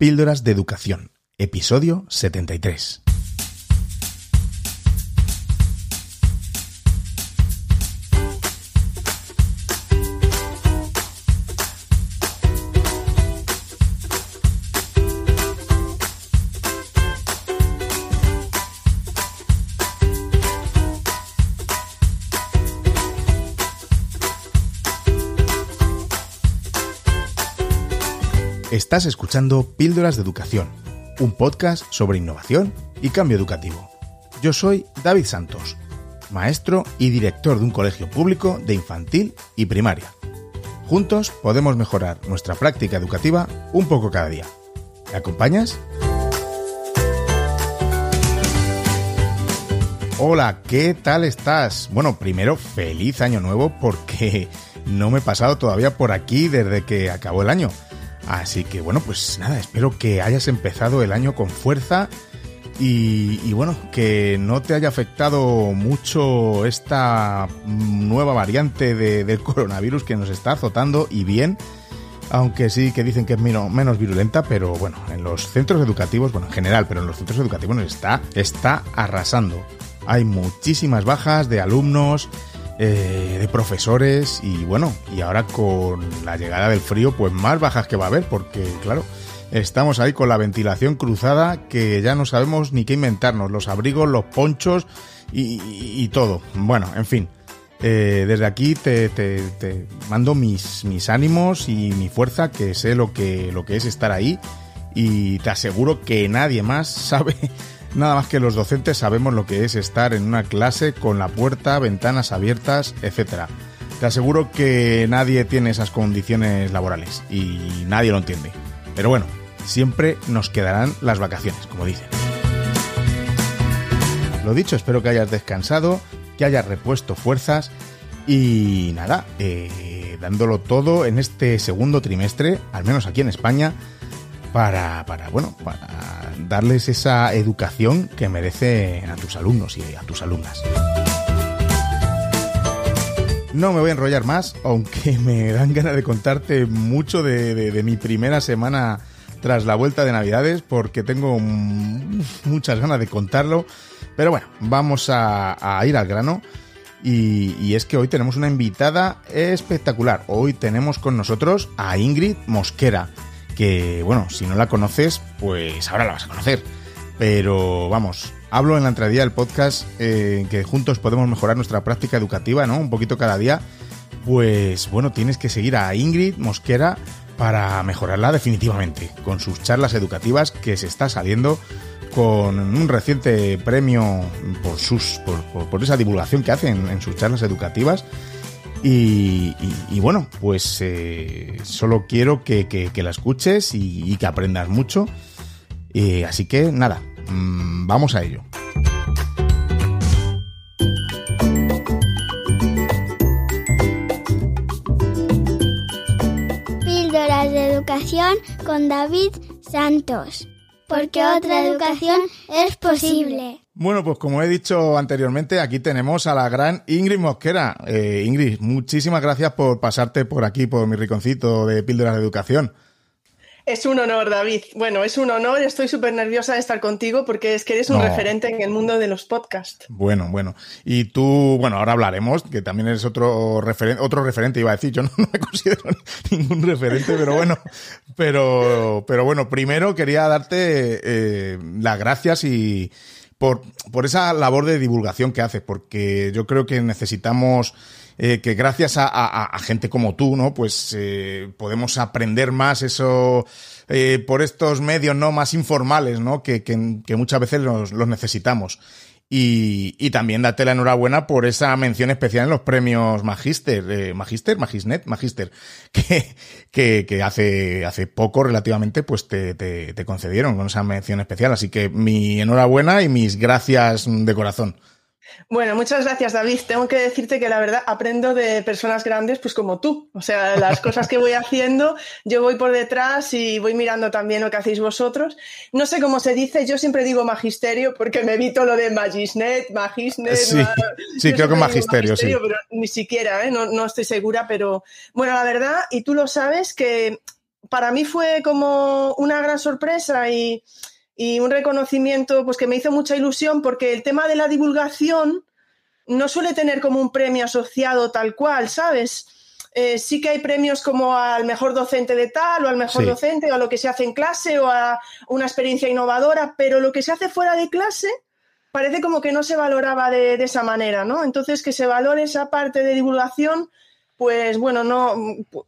Píldoras de Educación, episodio 73. Estás escuchando Píldoras de Educación, un podcast sobre innovación y cambio educativo. Yo soy David Santos, maestro y director de un colegio público de infantil y primaria. Juntos podemos mejorar nuestra práctica educativa un poco cada día. ¿Me acompañas? Hola, ¿qué tal estás? Bueno, primero, feliz año nuevo porque no me he pasado todavía por aquí desde que acabó el año. Así que bueno, pues nada, espero que hayas empezado el año con fuerza y, bueno, que no te haya afectado mucho esta nueva variante del coronavirus que nos está azotando y bien, aunque sí que dicen que es menos virulenta, pero bueno, en los centros educativos, bueno, en general, pero en los centros educativos nos está, está arrasando. Hay muchísimas bajas de alumnos, eh, de profesores y bueno, y ahora con la llegada del frío, pues más bajas que va a haber, porque claro, estamos ahí con la ventilación cruzada que ya no sabemos ni qué inventarnos, los abrigos, los ponchos y, todo. Bueno, en fin. Eh, desde aquí te, te, mando mis, mis ánimos y mi fuerza, que sé lo que, lo que es estar ahí y te aseguro que nadie más sabe Nada más que los docentes sabemos lo que es estar en una clase con la puerta, ventanas abiertas, etc. Te aseguro que nadie tiene esas condiciones laborales y nadie lo entiende. Pero bueno, siempre nos quedarán las vacaciones, como dicen. Lo dicho, espero que hayas descansado, que hayas repuesto fuerzas y nada, eh, dándolo todo en este segundo trimestre, al menos aquí en España, para, para, bueno, para darles esa educación que merece a tus alumnos y a tus alumnas. No me voy a enrollar más, aunque me dan ganas de contarte mucho de, mi primera semana tras la vuelta de Navidades, porque tengo muchas ganas de contarlo. Pero bueno, vamos a, ir al grano. Y, es que hoy tenemos una invitada espectacular. Hoy tenemos con nosotros a Ingrid Mosquera que, bueno, si no la conoces, pues ahora la vas a conocer. Pero vamos, hablo en la entradilla del podcast eh, que juntos podemos mejorar nuestra práctica educativa, ¿no? Un poquito cada día. Pues bueno, tienes que seguir a Ingrid Mosquera para mejorarla definitivamente, con sus charlas educativas que se está saliendo con un reciente premio por sus por, por, esa divulgación que hacen en sus charlas educativas y, bueno, pues eh, solo quiero que, la escuches y, que aprendas mucho. Eh, así que nada, mm, vamos a ello. Píldoras de Educación con David Santos. Porque otra educación es posible. Bueno, pues como he dicho anteriormente, aquí tenemos a la gran Ingrid Mosquera. Eh, Ingrid, muchísimas gracias por pasarte por aquí, por mi riconcito de píldoras de educación. Es un honor, David. Bueno, es un honor. Estoy súper nerviosa de estar contigo porque es que eres un referente en el mundo de los podcasts. Bueno, bueno. Y tú, bueno, ahora hablaremos, que también eres otro referente, otro referente, iba a decir. Yo no, me considero ningún referente, pero bueno. Pero, pero bueno, primero quería darte eh, las gracias y, por, por esa labor de divulgación que haces, porque yo creo que necesitamos eh, que gracias a, gente como tú, ¿no? Pues eh, podemos aprender más eso eh, por estos medios, ¿no? Más informales, ¿no? Que, que, muchas veces los, los necesitamos. Y, y, también date la enhorabuena por esa mención especial en los premios Magister, eh, Magister, Magisnet, Magister, que, que, hace, hace poco relativamente pues te, te concedieron con esa mención especial. Así que mi enhorabuena y mis gracias de corazón. Bueno, muchas gracias, David. Tengo que decirte que la verdad aprendo de personas grandes, pues como tú. O sea, las cosas que voy haciendo, yo voy por detrás y voy mirando también lo que hacéis vosotros. No sé cómo se dice, yo siempre digo magisterio porque me evito lo de magisnet, magisnet. Sí, sí creo que magisterio, sí. Pero ni siquiera, ¿eh? no, no estoy segura, pero bueno, la verdad, y tú lo sabes que para mí fue como una gran sorpresa y, y, un reconocimiento pues que me hizo mucha ilusión porque el tema de la divulgación no suele tener como un premio asociado tal cual, ¿sabes? Eh, sí que hay premios como al mejor docente de tal o al mejor docente o a lo que se hace en clase o a una experiencia innovadora, pero lo que se hace fuera de clase parece como que no se valoraba de, de esa manera, ¿no? Entonces, que se valore esa parte de divulgación pues bueno, no,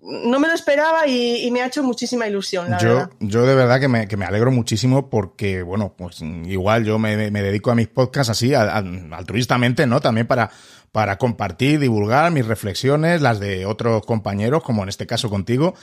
no me lo esperaba y, me ha hecho muchísima ilusión, la yo, verdad. Yo de verdad que me, que me alegro muchísimo porque, bueno, pues igual yo me, me dedico a mis podcasts así, altruistamente, ¿no? También para, para compartir, divulgar mis reflexiones, las de otros compañeros, como en este caso contigo.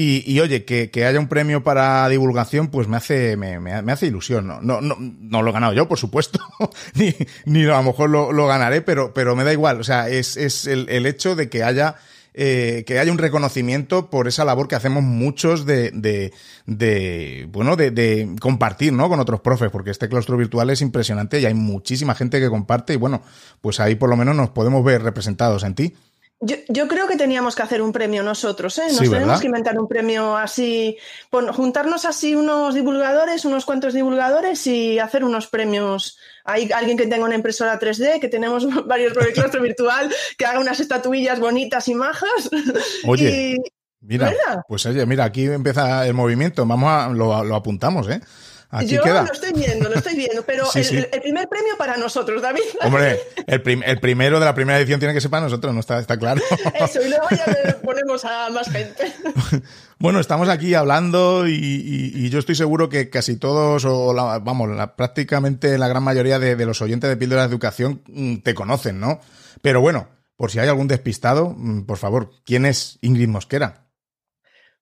Y, oye, que, haya un premio para divulgación, pues me hace, me, me, hace ilusión. No, no, no, no, lo he ganado yo, por supuesto, ni, ni a lo mejor lo, lo, ganaré, pero, pero me da igual. O sea, es, es el, el hecho de que haya eh, que haya un reconocimiento por esa labor que hacemos muchos de, de, de bueno, de, de, compartir, ¿no? Con otros profes, porque este claustro virtual es impresionante y hay muchísima gente que comparte y bueno, pues ahí por lo menos nos podemos ver representados en ti. Yo, yo, creo que teníamos que hacer un premio nosotros, ¿eh? Nos tenemos que inventar un premio así, juntarnos así unos divulgadores, unos cuantos divulgadores y hacer unos premios. Hay alguien que tenga una impresora 3D, que tenemos varios proyectos virtual, que haga unas estatuillas bonitas y majas. Oye. Mira, pues oye, mira, aquí empieza el movimiento, vamos a, lo, lo apuntamos, ¿eh? Yo lo estoy viendo, lo estoy viendo, pero el, primer premio para nosotros, David. Hombre, el, el, primero de la primera edición tiene que ser para nosotros, ¿no? Está, está claro. Eso, y luego ya ponemos a más gente. Bueno, estamos aquí hablando y, yo estoy seguro que casi todos, o vamos, prácticamente la gran mayoría de, de los oyentes de Píldoras de Educación mm, te conocen, ¿no? Pero bueno, por si hay algún despistado, mm, por favor, ¿quién es Ingrid Mosquera?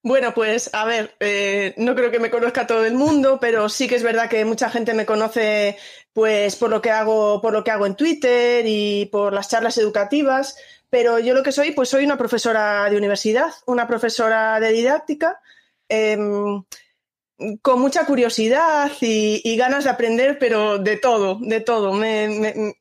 Bueno, pues a ver, eh, no creo que me conozca todo el mundo, pero sí que es verdad que mucha gente me conoce pues por lo que hago, por lo que hago en Twitter y por las charlas educativas. Pero yo lo que soy, pues soy una profesora de universidad, una profesora de didáctica. Em, con mucha curiosidad y, ganas de aprender, pero de todo, de todo.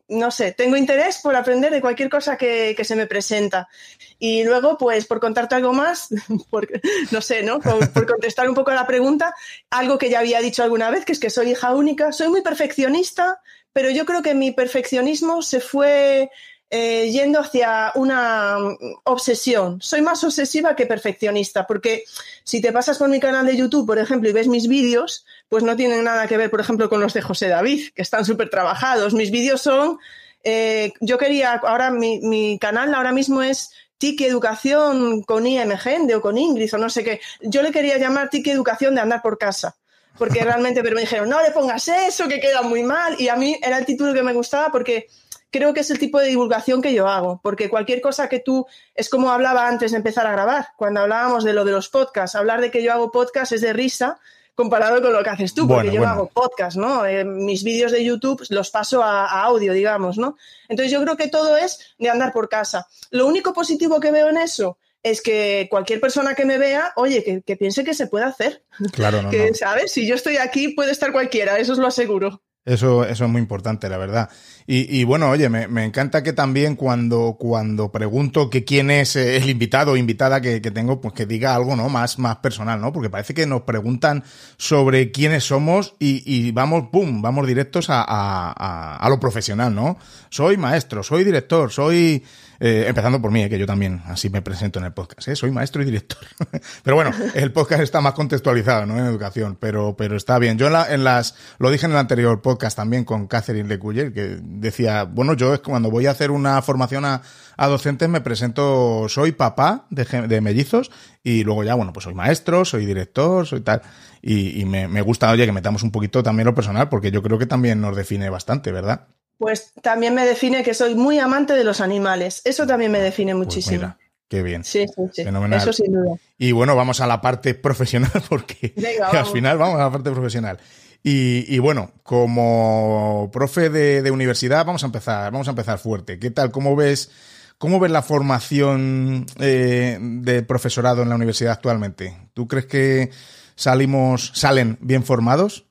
no sé, tengo interés por aprender de cualquier cosa que, se me presenta. Y luego, pues, por contarte algo más, no sé, ¿no? por, contestar un poco a la pregunta, algo que ya había dicho alguna vez, que es que soy hija única, soy muy perfeccionista, pero yo creo que mi perfeccionismo se fue eh, yendo hacia una mm, obsesión. Soy más obsesiva que perfeccionista, porque si te pasas por mi canal de YouTube, por ejemplo, y ves mis vídeos, pues no tienen nada que ver, por ejemplo, con los de José David, que están súper trabajados. Mis vídeos son, eh, yo quería, ahora mi, canal ahora mismo es Tiki Educación con IMG o con Ingrid o no sé qué. Yo le quería llamar Tiki Educación de andar por casa porque realmente, pero me dijeron, no le pongas eso, que queda muy mal. Y a mí era el título que me gustaba porque creo que es el tipo de divulgación que yo hago, porque cualquier cosa que tú, es como hablaba antes de empezar a grabar, cuando hablábamos de lo de los podcasts, hablar de que yo hago podcast es de risa comparado con lo que haces tú, porque yo hago podcast, ¿no? Eh, mis vídeos de YouTube los paso a, audio, digamos, ¿no? Entonces yo creo que todo es de andar por casa. Lo único positivo que veo en eso es que cualquier persona que me vea, oye, que, piense que se puede hacer. Claro, no, que, ¿sabes? Si yo estoy aquí, puede estar cualquiera, eso os lo aseguro. Eso, eso es muy importante, la verdad. Y, y bueno, oye, me, me, encanta que también cuando, cuando pregunto que quién es el invitado o invitada que, que, tengo, pues que diga algo, ¿no? Más, más personal, ¿no? Porque parece que nos preguntan sobre quiénes somos y, y vamos, ¡pum! Vamos directos a, a, a, lo profesional, ¿no? Soy maestro, soy director, soy, eh, empezando por mí, eh, que yo también así me presento en el podcast, ¿eh? Soy maestro y director. pero bueno, el podcast está más contextualizado, ¿no? En educación, pero, pero está bien. Yo en, la, en las, lo dije en el anterior podcast también con Catherine Lecuyer, que decía, bueno, yo es cuando voy a hacer una formación a, docentes me presento, soy papá de, de, mellizos y luego ya, bueno, pues soy maestro, soy director, soy tal. Y, y me, me, gusta, oye, que metamos un poquito también lo personal porque yo creo que también nos define bastante, ¿verdad? Pues también me define que soy muy amante de los animales. Eso también me define pues muchísimo. Pues mira, qué bien. Sí, sí, sí. Fenomenal. Eso sin duda. Y bueno, vamos a la parte profesional porque al final vamos a la parte profesional. Y, y, bueno, como profe de, de, universidad, vamos a empezar, vamos a empezar fuerte. ¿Qué tal? ¿Cómo ves, cómo ves la formación eh, de profesorado en la universidad actualmente? ¿Tú crees que salimos, salen bien formados?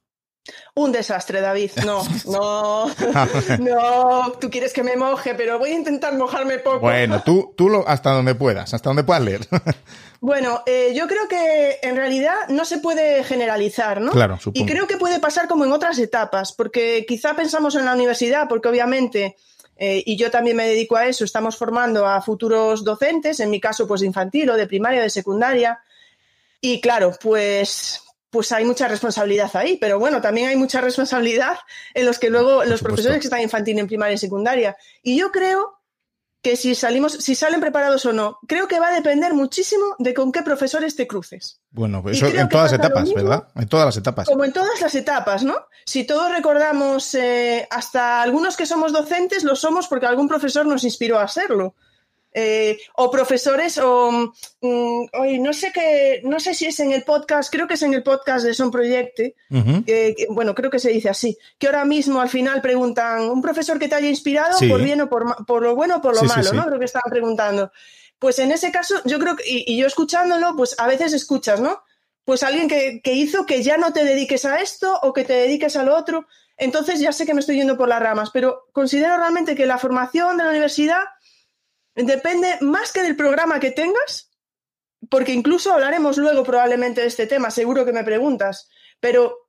Un desastre, David. No, no, no. Tú quieres que me moje, pero voy a intentar mojarme poco. Bueno, tú, tú lo, hasta donde puedas, hasta donde puedas leer. Bueno, eh, yo creo que en realidad no se puede generalizar, ¿no? Claro, supongo. Y creo que puede pasar como en otras etapas, porque quizá pensamos en la universidad, porque obviamente, eh, y yo también me dedico a eso, estamos formando a futuros docentes, en mi caso, pues de infantil o de primaria o de secundaria. Y claro, pues, pues hay mucha responsabilidad ahí, pero bueno, también hay mucha responsabilidad en los que luego los profesores que están infantil en primaria y secundaria. Y yo creo que si salimos, si salen preparados o no, creo que va a depender muchísimo de con qué profesores te cruces. Bueno, eso en todas las etapas, ¿verdad? En todas las etapas. Como en todas las etapas, ¿no? Si todos recordamos, eh, hasta algunos que somos docentes, lo somos porque algún profesor nos inspiró a serlo. Eh, o profesores o mm, no sé qué no sé si es en el podcast creo que es en el podcast de Son Proyecte bueno creo que se dice así que ahora mismo al final preguntan un profesor que te haya inspirado por bien o por, por lo bueno o por lo malo no creo que estaban preguntando. Pues en ese caso yo creo que y, yo escuchándolo pues a veces escuchas no pues alguien que, que hizo que ya no te dediques a esto o que te dediques a lo otro entonces ya sé que me estoy yendo por las ramas pero considero realmente que la formación de la universidad Depende más que del programa que tengas, porque incluso hablaremos luego probablemente de este tema, seguro que me preguntas, pero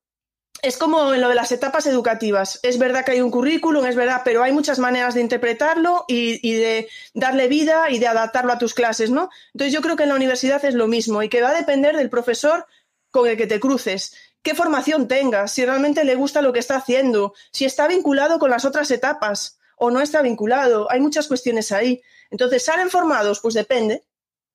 es como en lo de las etapas educativas. Es verdad que hay un currículum, es verdad, pero hay muchas maneras de interpretarlo y, de darle vida y de adaptarlo a tus clases, ¿no? Entonces yo creo que en la universidad es lo mismo y que va a depender del profesor con el que te cruces, qué formación tengas, si realmente le gusta lo que está haciendo, si está vinculado con las otras etapas o no está vinculado. Hay muchas cuestiones ahí. Entonces, ¿salen formados? Pues depende.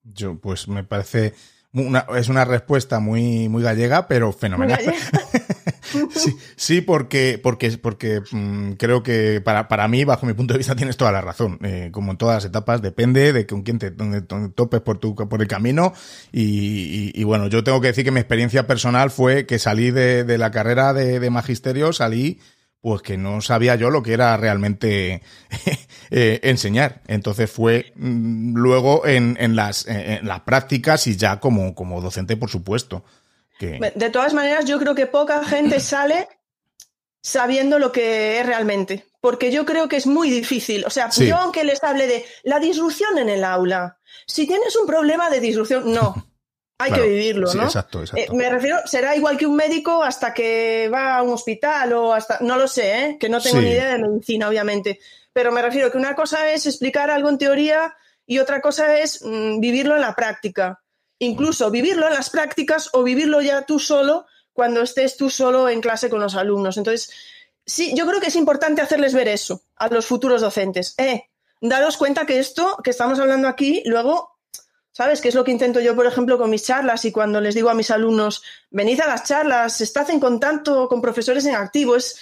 Yo, pues me parece. Una, es una respuesta muy, muy gallega, pero fenomenal. sí, sí, porque, porque, porque mm, creo que para, para mí, bajo mi punto de vista, tienes toda la razón. Eh, como en todas las etapas, depende de con quién te, topes por, tu, por el camino. Y, y, bueno, yo tengo que decir que mi experiencia personal fue que salí de, de la carrera de, de magisterio, salí pues que no sabía yo lo que era realmente eh, enseñar. Entonces fue mm, luego en, en, las, en, las prácticas y ya como, como docente, por supuesto. Que... De todas maneras, yo creo que poca gente sale sabiendo lo que es realmente, porque yo creo que es muy difícil. O sea, yo aunque les hable de la disrupción en el aula, si tienes un problema de disrupción, no. Hay que vivirlo, ¿no? exacto, exacto. Eh, me refiero, será igual que un médico hasta que va a un hospital o hasta, no lo sé, ¿eh? que no tengo ni idea de medicina, obviamente, pero me refiero que una cosa es explicar algo en teoría y otra cosa es mm, vivirlo en la práctica. Incluso vivirlo en las prácticas o vivirlo ya tú solo cuando estés tú solo en clase con los alumnos. Entonces, sí, yo creo que es importante hacerles ver eso a los futuros docentes. Eh, daros cuenta que esto que estamos hablando aquí luego ¿Sabes? qué es lo que intento yo, por ejemplo, con mis charlas y cuando les digo a mis alumnos, venid a las charlas, estad en contacto con profesores en activo. Es,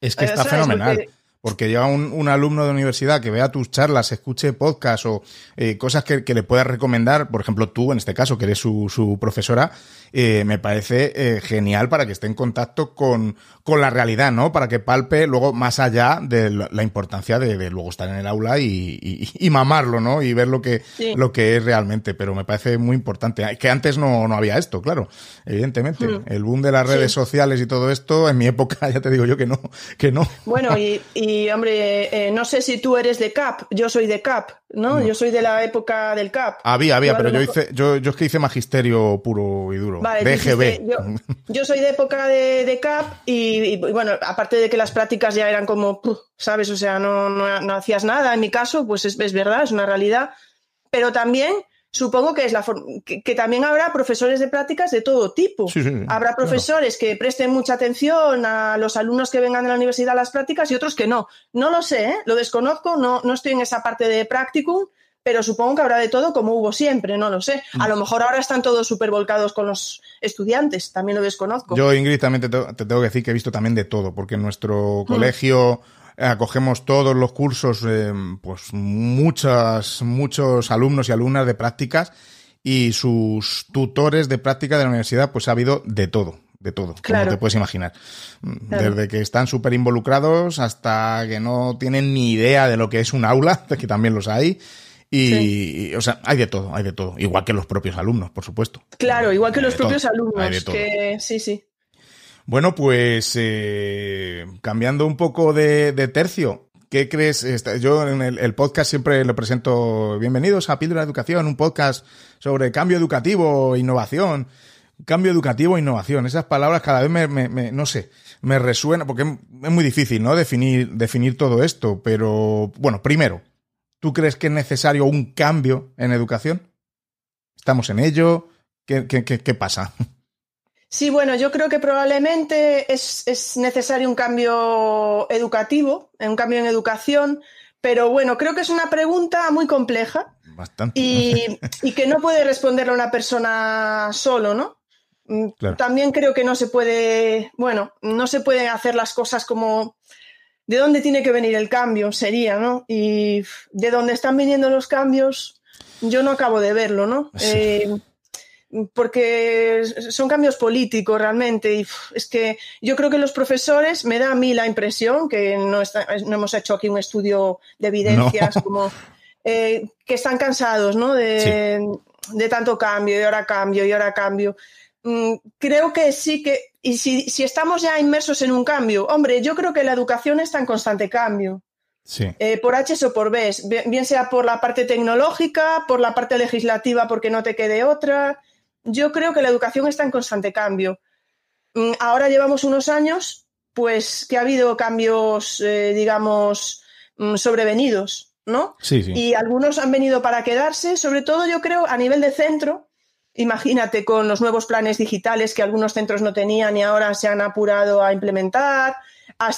es que está fenomenal. Porque llega un, alumno de universidad que vea tus charlas, escuche podcast o eh, cosas que, le puedas recomendar, por ejemplo tú en este caso, que eres su, su profesora, eh, me parece eh, genial para que esté en contacto con, con la realidad, ¿no? Para que palpe luego más allá de la importancia de, luego estar en el aula y, y, mamarlo, ¿no? Y ver lo que, lo que es realmente. Pero me parece muy importante. Que antes no, no había esto, claro, evidentemente. Hmm. El boom de las redes sociales y todo esto, en mi época ya te digo yo que no, que no. Bueno, y y hombre, eh, no sé si tú eres de CAP, yo soy de CAP, ¿no? Yo soy de la época del CAP. Había, había, pero yo hice, yo, yo es que hice magisterio puro y duro. Vale, BGB. yo, soy de época de, CAP y, bueno, aparte de que las prácticas ya eran como, ¿sabes? O sea, no, no, hacías nada. En mi caso, pues es, es verdad, es una realidad. Pero también supongo que es la que, también habrá profesores de prácticas de todo tipo. habrá profesores que presten mucha atención a los alumnos que vengan de la universidad a las prácticas y otros que no. No lo sé, ¿eh? lo desconozco, no, no estoy en esa parte de practicum, pero supongo que habrá de todo como hubo siempre, no lo sé. A lo mejor ahora están todos súper volcados con los estudiantes, también lo desconozco. Yo, Ingrid, también te, tengo que decir que he visto también de todo, porque en nuestro mm. Colegio acogemos todos los cursos, eh, pues muchas, muchos alumnos y alumnas de prácticas y sus tutores de práctica de la universidad, pues ha habido de todo, de todo, como te puedes imaginar. Desde que están súper involucrados hasta que no tienen ni idea de lo que es un aula, que también los hay. Y, o sea, hay de todo, hay de todo. Igual que los propios alumnos, por supuesto. Claro, igual que los propios alumnos. Que, sí, sí. Bueno, pues eh, cambiando un poco de, tercio, ¿qué crees? Yo en el, podcast siempre lo presento, bienvenidos a Píldora de Educación, un podcast sobre cambio educativo, innovación. Cambio educativo e innovación. Esas palabras cada vez me, me, no sé, me resuena, porque es muy difícil, ¿no? Definir, definir todo esto. Pero, bueno, primero, ¿tú crees que es necesario un cambio en educación? ¿Estamos en ello? ¿Qué, qué, qué, pasa? Sí, bueno, yo creo que probablemente es, es, necesario un cambio educativo, un cambio en educación, pero bueno, creo que es una pregunta muy compleja. Bastante. Y, y que no puede responderla una persona solo, ¿no? Mm, también creo que no se puede, bueno, no se pueden hacer las cosas como de dónde tiene que venir el cambio, sería, ¿no? Y de dónde están viniendo los cambios, yo no acabo de verlo, ¿no? Eh, porque son cambios políticos realmente. Y es que yo creo que los profesores, me da a mí la impresión, que no, no hemos hecho aquí un estudio de evidencias, como eh, que están cansados, ¿no? De, de tanto cambio, y ahora cambio, y ahora cambio. Mm, creo que sí que, y si, si, estamos ya inmersos en un cambio, hombre, yo creo que la educación está en constante cambio. Sí. Eh, por H o por B, bien sea por la parte tecnológica, por la parte legislativa, porque no te quede otra. Yo creo que la educación está en constante cambio. Mm, ahora llevamos unos años, pues que ha habido cambios, eh, digamos, mm, sobrevenidos, ¿no? Sí, sí. Y algunos han venido para quedarse, sobre todo yo creo a nivel de centro, Imagínate con los nuevos planes digitales que algunos centros no tenían y ahora se han apurado a implementar.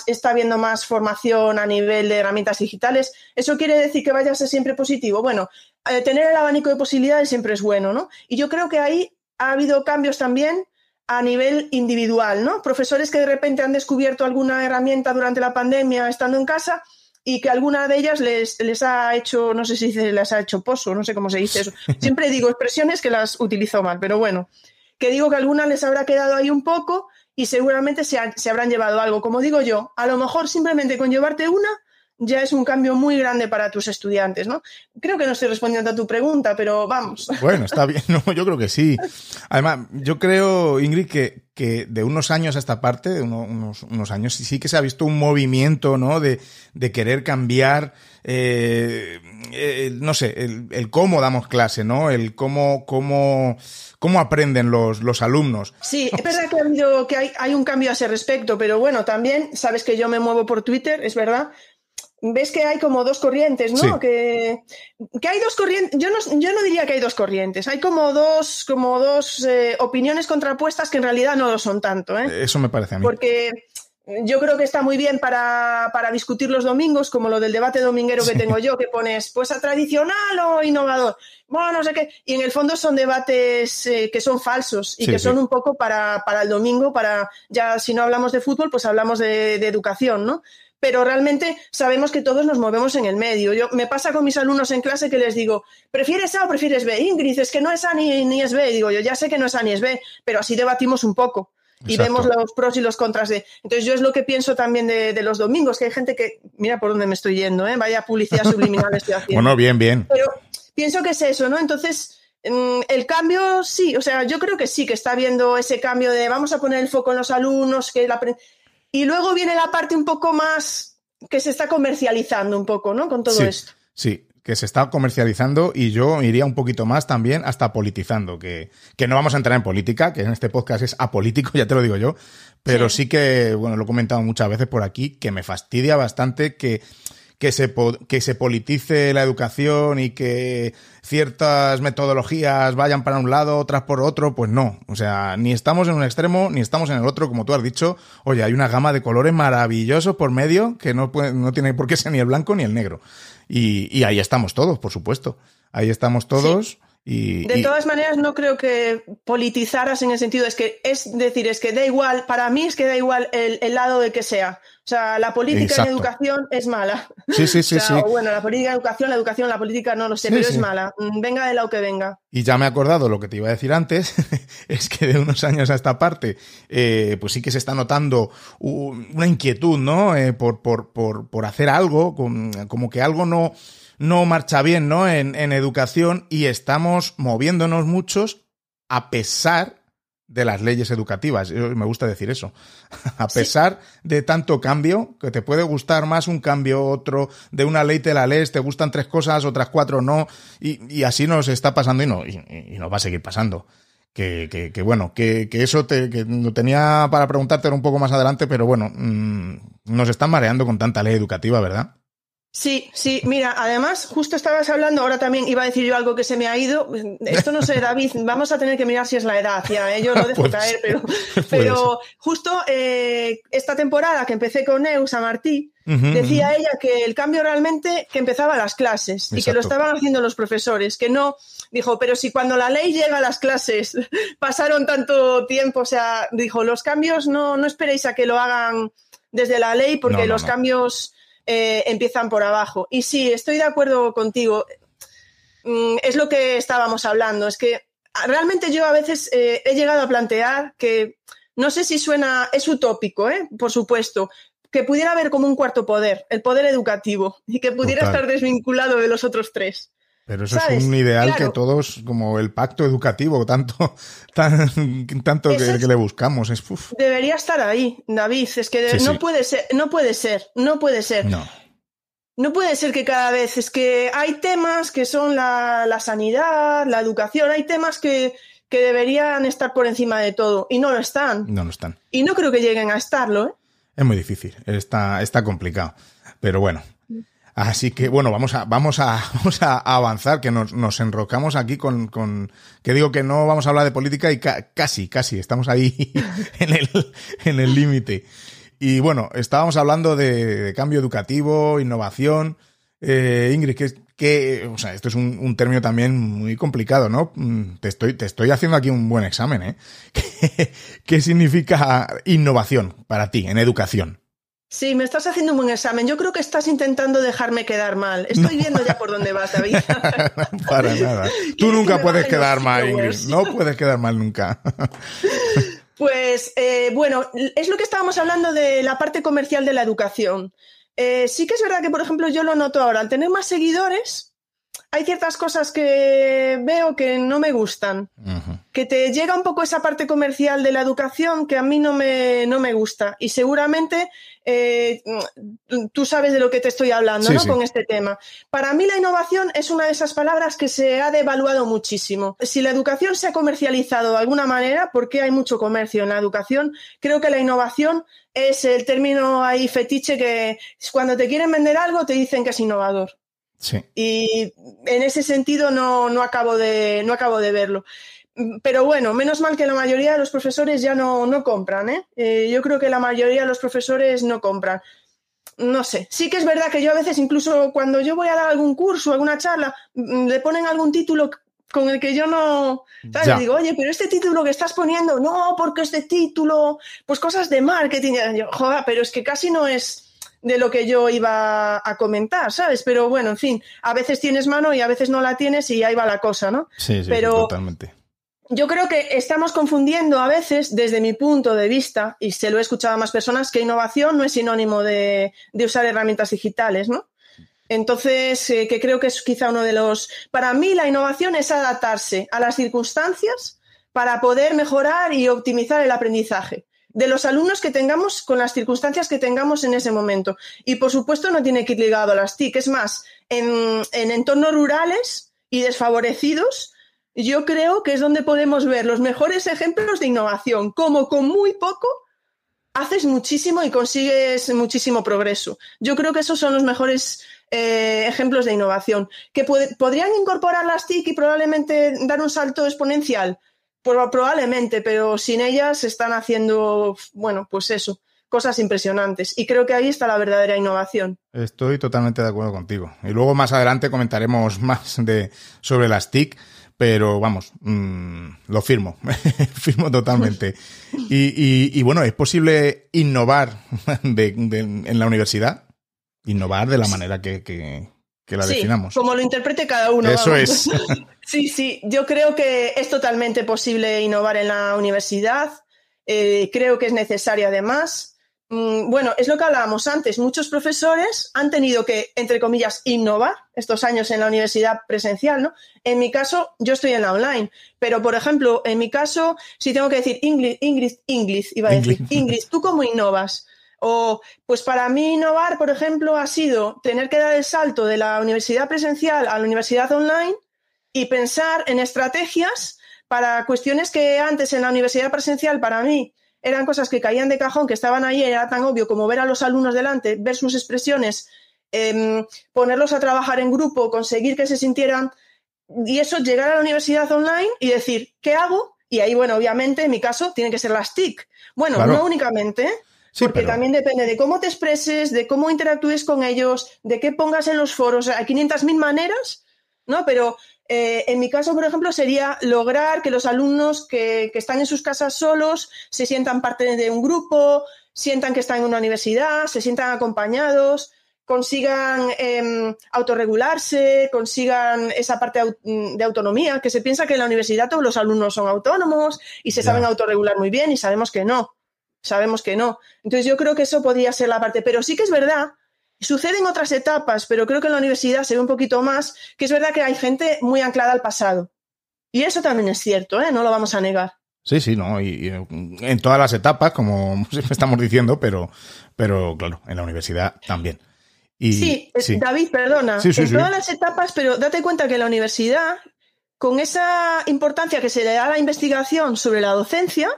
Está habiendo más formación a nivel de herramientas digitales. ¿Eso quiere decir que vaya a ser siempre positivo? Bueno, eh, tener el abanico de posibilidades siempre es bueno, ¿no? Y yo creo que ahí ha habido cambios también a nivel individual, ¿no? Profesores que de repente han descubierto alguna herramienta durante la pandemia estando en casa y que alguna de ellas les, les ha hecho, no sé si se les ha hecho pozo, no sé cómo se dice eso. Siempre digo expresiones que las utilizo mal, pero bueno, que digo que alguna les habrá quedado ahí un poco y seguramente se, se habrán llevado algo. Como digo yo, a lo mejor simplemente con llevarte una ya es un cambio muy grande para tus estudiantes, ¿no? Creo que no estoy respondiendo a tu pregunta, pero vamos. Bueno, está bien, no, yo creo que sí. Además, yo creo, Ingrid, que, que de unos años a esta parte, de unos, unos, años, sí que se ha visto un movimiento, ¿no? De, de querer cambiar, eh, no sé, el, el, cómo damos clase, ¿no? El cómo, cómo, cómo aprenden los, los alumnos. Sí, es verdad que, ha habido, que hay, hay un cambio a ese respecto, pero bueno, también sabes que yo me muevo por Twitter, es verdad, ves que hay como dos corrientes, ¿no? Que, que, hay dos corrientes, yo no, yo no diría que hay dos corrientes, hay como dos, como dos eh, opiniones contrapuestas que en realidad no lo son tanto, ¿eh? Eso me parece a mí. Porque yo creo que está muy bien para, para discutir los domingos, como lo del debate dominguero que tengo yo, que pones, pues a tradicional o innovador, bueno, no sé qué, y en el fondo son debates eh, que son falsos y que son un poco para, para el domingo, para, ya si no hablamos de fútbol, pues hablamos de, de educación, ¿no? Pero realmente sabemos que todos nos movemos en el medio. Yo me pasa con mis alumnos en clase que les digo, ¿prefieres A o prefieres B? Ingrid, es que no es A ni, es B. Digo, yo ya sé que no es A ni es B, pero así debatimos un poco y vemos los pros y los contras de. Entonces, yo es lo que pienso también de, los domingos, que hay gente que. Mira por dónde me estoy yendo, ¿eh? Vaya publicidad subliminal estoy haciendo. bueno, bien, bien. Pero pienso que es eso, ¿no? Entonces, mm, el cambio sí, o sea, yo creo que sí, que está habiendo ese cambio de vamos a poner el foco en los alumnos, que la y luego viene la parte un poco más que se está comercializando un poco, ¿no? Con todo esto. Sí, que se está comercializando y yo iría un poquito más también hasta politizando, que, que no vamos a entrar en política, que en este podcast es apolítico, ya te lo digo yo, pero sí que, bueno, lo he comentado muchas veces por aquí, que me fastidia bastante que que se, que se politice la educación y que ciertas metodologías vayan para un lado, otras por otro, pues no. O sea, ni estamos en un extremo, ni estamos en el otro, como tú has dicho. Oye, hay una gama de colores maravillosos por medio que no, puede, no tiene por qué ser ni el blanco ni el negro. Y, y ahí estamos todos, por supuesto. Ahí estamos todos. Y, de todas maneras, no creo que politizaras en el sentido, es que es decir, es que da igual, para mí es que da igual el, el lado de que sea. O sea, la política en educación es mala. Sí, sí, sí, sí. bueno, la política en educación, la educación, la política no lo sé, pero es mala. Mm, venga de lado que venga. Y ya me he acordado lo que te iba a decir antes, es que de unos años a esta parte, eh, pues sí que se está notando una inquietud, ¿no? Eh, por, por, por, por hacer algo, como que algo no, no marcha bien, ¿no? En, en educación y estamos moviéndonos muchos a pesar de las leyes educativas. Me gusta decir eso. A pesar de tanto cambio, que te puede gustar más un cambio, otro, de una ley te la lees, te gustan tres cosas, otras cuatro no, y, así nos está pasando y, no, y, nos va a seguir pasando. Que, que, que bueno, que, que, eso te, que lo tenía para preguntarte un poco más adelante, pero bueno, mmm, nos están mareando con tanta ley educativa, ¿verdad? Sí, sí, mira, además, justo estabas hablando, ahora también iba a decir yo algo que se me ha ido. Esto no sé, David, vamos a tener que mirar si es la edad, ya, ¿eh? yo lo dejo caer, pero, pero justo eh, esta temporada que empecé con Neusa Martí, decía ella que el cambio realmente que empezaba las clases y que lo estaban haciendo los profesores, que no, dijo, pero si cuando la ley llega a las clases pasaron tanto tiempo, o sea, dijo, los cambios no, no esperéis a que lo hagan desde la ley porque los cambios eh, empiezan por abajo. Y sí, estoy de acuerdo contigo. Mm, es lo que estábamos hablando. Es que realmente yo a veces eh, he llegado a plantear que, no sé si suena, es utópico, ¿eh? por supuesto, que pudiera haber como un cuarto poder, el poder educativo, y que pudiera estar desvinculado de los otros tres. Pero eso es un ideal que todos, como el pacto educativo, tanto, tanto que, le buscamos. Es, Debería estar ahí, David. Es que no puede ser, no puede ser, no puede ser. No. No puede ser que cada vez, es que hay temas que son la, la sanidad, la educación, hay temas que, que, deberían estar por encima de todo y no lo están. No lo están. Y no creo que lleguen a estarlo. ¿eh? Es muy difícil, está, está complicado. Pero bueno, Así que bueno, vamos a, vamos a, vamos a avanzar, que nos, nos enrocamos aquí con, con, que digo que no vamos a hablar de política y casi, casi, estamos ahí en el, en el límite. Y bueno, estábamos hablando de, cambio educativo, innovación. Eh, Ingrid, que, que, o sea, esto es un, un, término también muy complicado, ¿no? Mm, te estoy, te estoy haciendo aquí un buen examen, ¿eh? qué significa innovación para ti en educación? Sí, me estás haciendo un buen examen. Yo creo que estás intentando dejarme quedar mal. Estoy viendo ya por dónde vas, David. Para nada. Tú nunca puedes quedar mal, Ingrid. No puedes quedar mal nunca. pues eh, bueno, es lo que estábamos hablando de la parte comercial de la educación. Eh, sí que es verdad que, por ejemplo, yo lo noto ahora. Al tener más seguidores, hay ciertas cosas que veo que no me gustan. Que te llega un poco esa parte comercial de la educación que a mí no me, no me gusta. Y seguramente eh, tú sabes de lo que te estoy hablando ¿no? con este tema. Para mí la innovación es una de esas palabras que se ha devaluado muchísimo. Si la educación se ha comercializado de alguna manera, porque hay mucho comercio en la educación, creo que la innovación es el término ahí fetiche que cuando te quieren vender algo te dicen que es innovador. Y en ese sentido no, no, acabo de, no acabo de verlo. Pero bueno, menos mal que la mayoría de los profesores ya no, no compran. ¿eh? ¿eh? yo creo que la mayoría de los profesores no compran. No sé, sí que es verdad que yo a veces incluso cuando yo voy a dar algún curso, alguna charla, mm, le ponen algún título con el que yo no ¿sabes? digo, oye, pero este título que estás poniendo, no, porque este título, pues cosas de marketing. Yo, joder, pero es que casi no es de lo que yo iba a comentar, ¿sabes? Pero bueno, en fin, a veces tienes mano y a veces no la tienes y ahí va la cosa, ¿no? Sí, sí, Pero totalmente. Yo creo que estamos confundiendo a veces, desde mi punto de vista, y se lo he escuchado a más personas, que innovación no es sinónimo de, usar herramientas digitales, ¿no? Entonces, eh, que creo que es quizá uno de los... Para mí, la innovación es adaptarse a las circunstancias para poder mejorar y optimizar el aprendizaje de los alumnos que tengamos con las circunstancias que tengamos en ese momento. Y por supuesto no tiene que ir ligado a las TIC. Es más, en, entornos rurales y desfavorecidos, yo creo que es donde podemos ver los mejores ejemplos de innovación, como con muy poco haces muchísimo y consigues muchísimo progreso. Yo creo que esos son los mejores eh, ejemplos de innovación. ¿Que podrían incorporar las TIC y probablemente dar un salto exponencial? Probablemente, pero sin ellas están haciendo, bueno, pues eso, cosas impresionantes. Y creo que ahí está la verdadera innovación. Estoy totalmente de acuerdo contigo. Y luego más adelante comentaremos más de, sobre las TIC, pero vamos, mm, lo firmo, firmo totalmente. Y, bueno, ¿es posible innovar en la universidad? Innovar de la manera que, que la sí, definamos. Como lo interprete cada uno. Eso es. sí, sí, yo creo que es totalmente posible innovar en la universidad. Eh, creo que es necesario además, mm, bueno, es lo que hablábamos antes. Muchos profesores han tenido que, entre comillas, innovar estos años en la universidad presencial, ¿no? En mi caso, yo estoy en la online, pero por ejemplo, en mi caso, si tengo que decir English, English, English, iba a decir, English, ¿tú cómo innovas? O, pues para mí innovar, por ejemplo, ha sido tener que dar el salto de la universidad presencial a la universidad online y pensar en estrategias para cuestiones que antes en la universidad presencial para mí eran cosas que caían de cajón, que estaban ahí, era tan obvio como ver a los alumnos delante, ver sus expresiones, em, ponerlos a trabajar en grupo, conseguir que se sintieran, y eso, llegar a la universidad online y decir, ¿qué hago? Y ahí, bueno, obviamente, en mi caso, tiene que ser las TIC. Bueno, no únicamente, porque también depende de cómo te expreses, de cómo interactúes con ellos, de qué pongas en los foros. Hay 500.000 maneras, ¿no? Pero eh, en mi caso, por ejemplo, sería lograr que los alumnos que, están en sus casas solos se sientan parte de un grupo, sientan que están en una universidad, se sientan acompañados, consigan em, autorregularse, consigan esa parte de autonomía, que se piensa que en la universidad todos los alumnos son autónomos y se saben autorregular muy bien y sabemos que no, sabemos que no. Entonces yo creo que eso podría ser la parte, pero sí que es verdad Sucede en otras etapas, pero creo que en la universidad se ve un poquito más, que es verdad que hay gente muy anclada al pasado. Y eso también es cierto, ¿eh? no lo vamos a negar. Sí, sí, no, y, en todas las etapas, como estamos diciendo, pero, pero claro, en la universidad también. sí, David, perdona, en todas las etapas, pero date cuenta que en la universidad, con esa importancia que se le da a la investigación sobre la docencia,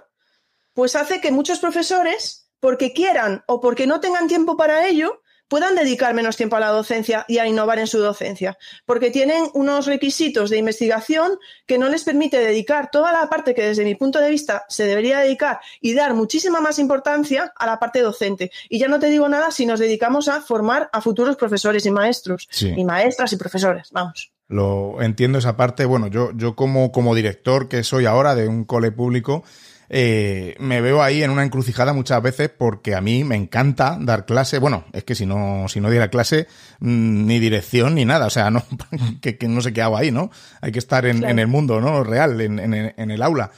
pues hace que muchos profesores, porque quieran o porque no tengan tiempo para ello, puedan dedicar menos tiempo a la docencia y a innovar en su docencia, porque tienen unos requisitos de investigación que no les permite dedicar toda la parte que desde mi punto de vista se debería dedicar y dar muchísima más importancia a la parte docente. Y ya no te digo nada si nos dedicamos a formar a futuros profesores y maestros, y maestras y profesores, vamos. Lo entiendo esa parte. Bueno, yo, yo como, como director que soy ahora de un cole público, eh, me veo ahí en una encrucijada muchas veces porque a mí me encanta dar clase. Bueno, es que si no, si no diera clase, mm, ni dirección ni nada. O sea, no, que, no sé qué hago ahí, ¿no? Hay que estar en, el mundo, ¿no? Real, en, en, el aula.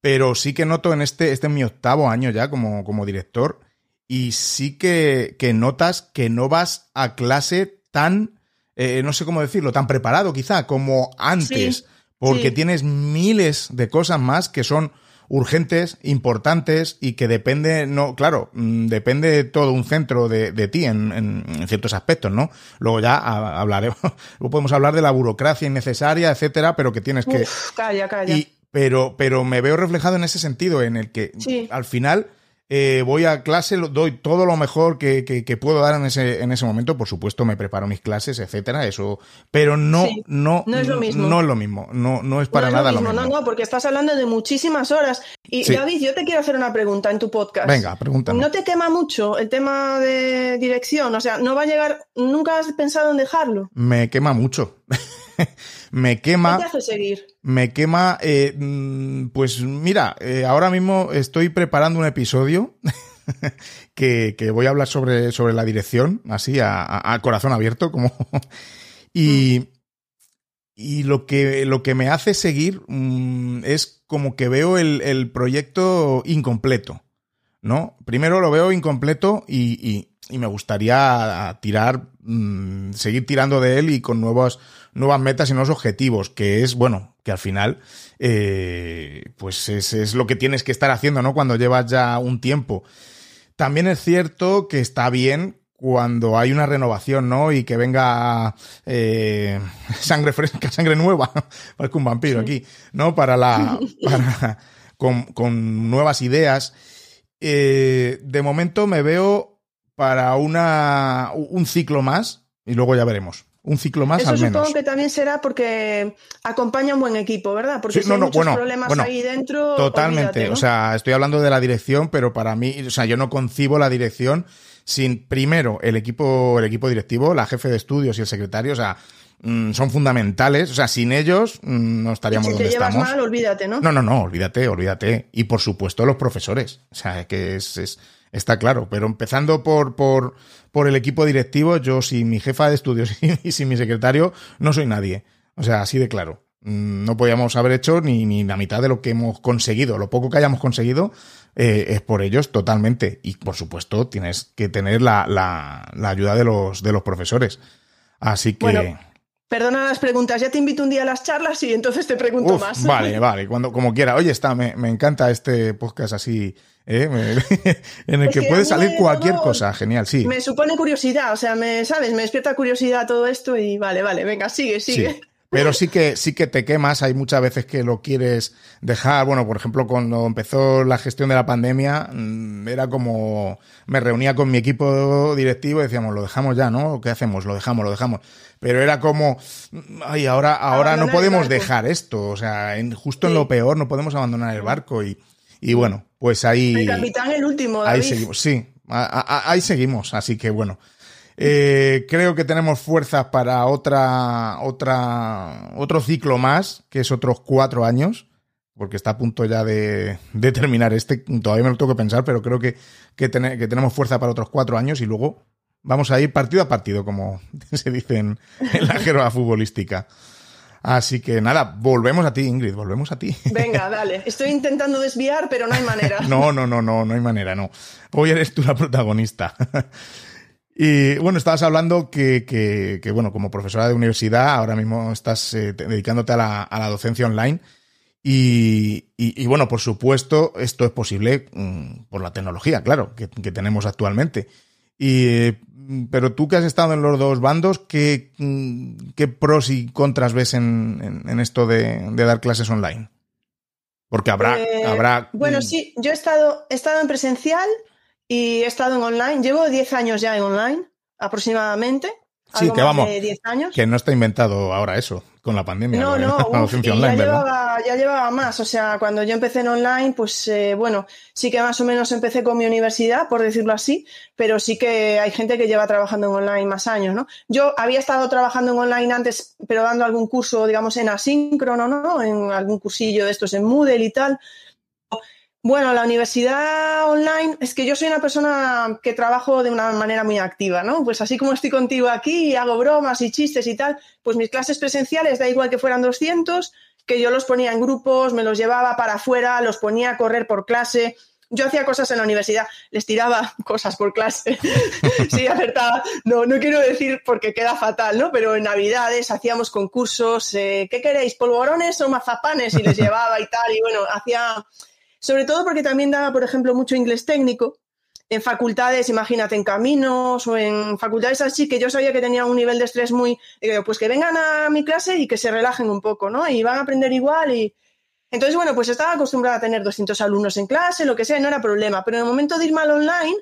Pero sí que noto en este, este es mi octavo año ya como, como director, y sí que, que notas que no vas a clase tan, eh, no sé cómo decirlo, tan preparado quizá como antes, porque tienes miles de cosas más que son urgentes, importantes y que depende, no, claro, mm, depende todo un centro de, de ti en, en, ciertos aspectos, ¿no? Luego ya hablaremos, luego podemos hablar de la burocracia innecesaria, etcétera, pero que tienes que. calla, calla. pero, pero me veo reflejado en ese sentido, en el que al final eh, voy a clase, doy todo lo mejor que, que, puedo dar en ese, en ese momento. Por supuesto, me preparo mis clases, etcétera, eso, pero no, no, no es lo mismo. No es lo mismo, no, no es para nada lo mismo, No, no, porque estás hablando de muchísimas horas. Y David, yo te quiero hacer una pregunta en tu podcast. Venga, pregúntame. ¿No te quema mucho el tema de dirección? O sea, ¿no va a llegar, nunca has pensado en dejarlo? Me quema mucho. me quema. ¿Qué te hace seguir? Me quema. Eh, mm, pues mira, eh, ahora mismo estoy preparando un episodio que, voy a hablar sobre, sobre la dirección, así, a, corazón abierto, como. y. Y lo que, lo que me hace seguir mm, es como que veo el, proyecto incompleto. ¿No? Primero lo veo incompleto y, y me gustaría tirar, mm, seguir tirando de él y con nuevos, nuevas metas y nuevos objetivos, que es, bueno, que al final, eh, pues es, es, lo que tienes que estar haciendo, ¿no? Cuando llevas ya un tiempo. También es cierto que está bien cuando hay una renovación, ¿no? Y que venga eh, sangre fresca, sangre nueva, parezco un vampiro aquí, ¿no? Para la, para, con, con nuevas ideas. Eh, de momento me veo para una, un ciclo más y luego ya veremos. Un ciclo más al menos. Eso supongo que también será porque acompaña un buen equipo, ¿verdad? Porque si hay muchos problemas ahí dentro. Totalmente. O sea, estoy hablando de la dirección, pero para mí, o sea, yo no concibo la dirección sin primero el equipo, el equipo directivo, la jefe de estudios y el secretario. O sea, mm, son fundamentales. O sea, sin ellos mm, no estaríamos si te llevas mal, olvídate, ¿no? No, no, no, olvídate, olvídate. Y por supuesto los profesores. O sea, que es, es está claro. Pero empezando por, por, por el equipo directivo, yo sin mi jefa de estudios y, sin mi secretario no soy nadie. O sea, así de claro. Mm, no podíamos haber hecho ni, ni la mitad de lo que hemos conseguido. Lo poco que hayamos conseguido, eh, es por ellos totalmente. Y por supuesto, tienes que tener la, la, la ayuda de los, de los profesores. Así que. Bueno, perdona las preguntas, ya te invito un día a las charlas y entonces te pregunto Uf, más. Vale, vale, cuando, como quiera. Oye, está, me, me encanta este podcast así, ¿eh? Me- en el Es que que puede salir cualquier cosa. Genial, sí. Me supone curiosidad, o sea, me, ¿sabes? Me despierta curiosidad todo esto y vale, vale, venga, sigue, sigue. Sí. Pero sí que, sí que te quemas, hay muchas veces que lo quieres dejar. Bueno, por ejemplo, cuando empezó la gestión de la pandemia, mm, era como me reunía con mi equipo directivo y decíamos, lo dejamos ya, ¿no? ¿Qué hacemos? Lo dejamos, lo dejamos. Pero era como, mm, ay, ahora, ahora no Abandonar podemos dejar esto. O sea, en- justo en lo peor no podemos abandonar el barco y, y bueno, pues ahí. El capitán, el último, Ahí seguimos, sí, a- a- ahí seguimos, así que bueno. Eh, creo que tenemos fuerzas para otra, otra, otro ciclo más, que es otros cuatro años, porque está a punto ya de, de terminar este. Todavía me lo tengo que pensar, pero creo que, que, tene- que tenemos fuerza para otros cuatro años y luego vamos a ir partido a partido, como se dice en, en la jerga futbolística. Así que nada, volvemos a ti, Ingrid, volvemos a ti. Venga, dale. Estoy intentando desviar, pero no hay manera. No, no, no, no, no hay manera, no. Hoy eres tú la protagonista. Y bueno, estabas hablando que, que, que, bueno, como profesora de universidad, ahora mismo estás eh, te- dedicándote a la, a la docencia online. Y, y- y, bueno, por supuesto, esto es posible mm, por la tecnología, claro, que, que tenemos actualmente. Y, eh, mm, pero tú que has estado en los dos bandos, ¿qué, mm, qué pros y contras ves en, en- en esto de, de dar clases online? Porque habrá, Eh, habrá. Bueno, sí, yo he estado, he estado en presencial y he estado en online. Llevo 10 años ya en online, aproximadamente. Sí, que vamos, de 10 años. Que no está inventado ahora eso, con la pandemia. No, no, uf, y online, ya, llevaba, ya llevaba más. O sea, cuando yo empecé en online, pues eh, bueno, sí que más o menos empecé con mi universidad, por decirlo así, pero sí que hay gente que lleva trabajando en online más años, ¿no? Yo había estado trabajando en online antes, pero dando algún curso, digamos, en asíncrono, ¿no? En algún cursillo de estos en Moodle y tal. Bueno, la universidad online es que yo soy una persona que trabajo de una manera muy activa, ¿no? Pues así como estoy contigo aquí y hago bromas y chistes y tal, pues mis clases presenciales, da igual que fueran 200, que yo los ponía en grupos, me los llevaba para afuera, los ponía a correr por clase. Yo hacía cosas en la universidad, les tiraba cosas por clase. sí, acertaba. No, no quiero decir porque queda fatal, ¿no? Pero en Navidades hacíamos concursos, eh, ¿qué queréis? ¿Polvorones o mazapanes? Y les llevaba y tal. Y bueno, hacía sobre todo porque también daba, por ejemplo, mucho inglés técnico en facultades, imagínate, en caminos o en facultades así, que yo sabía que tenía un nivel de estrés muy, y pues que vengan a mi clase y que se relajen un poco, ¿no? Y van a aprender igual y... Entonces, bueno, pues estaba acostumbrada a tener 200 alumnos en clase, lo que sea, no era problema, pero en el momento de irme al online,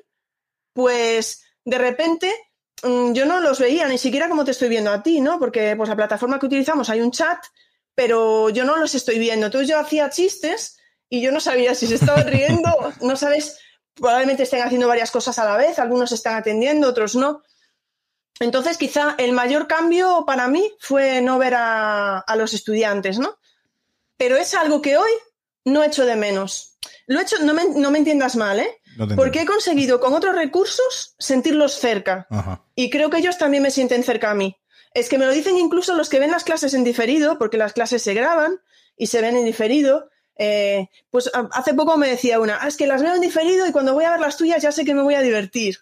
pues de repente mm, yo no los veía, ni siquiera como te estoy viendo a ti, ¿no? Porque pues la plataforma que utilizamos hay un chat, pero yo no los estoy viendo. Entonces yo hacía chistes y yo no sabía si se estaban riendo, no sabes, probablemente estén haciendo varias cosas a la vez, algunos están atendiendo, otros no. Entonces, quizá el mayor cambio para mí fue no ver a, a los estudiantes, ¿no? Pero es algo que hoy no echo de menos. Lo he hecho, no me, no me entiendas mal, ¿eh? No Porque he conseguido con otros recursos sentirlos cerca. Ajá. Y creo que ellos también me sienten cerca a mí. Es que me lo dicen incluso los que ven las clases en diferido, porque las clases se graban y se ven en diferido. Eh, pues hace poco me decía una, "Ah, es que las veo en diferido y cuando voy a ver las tuyas ya sé que me voy a divertir.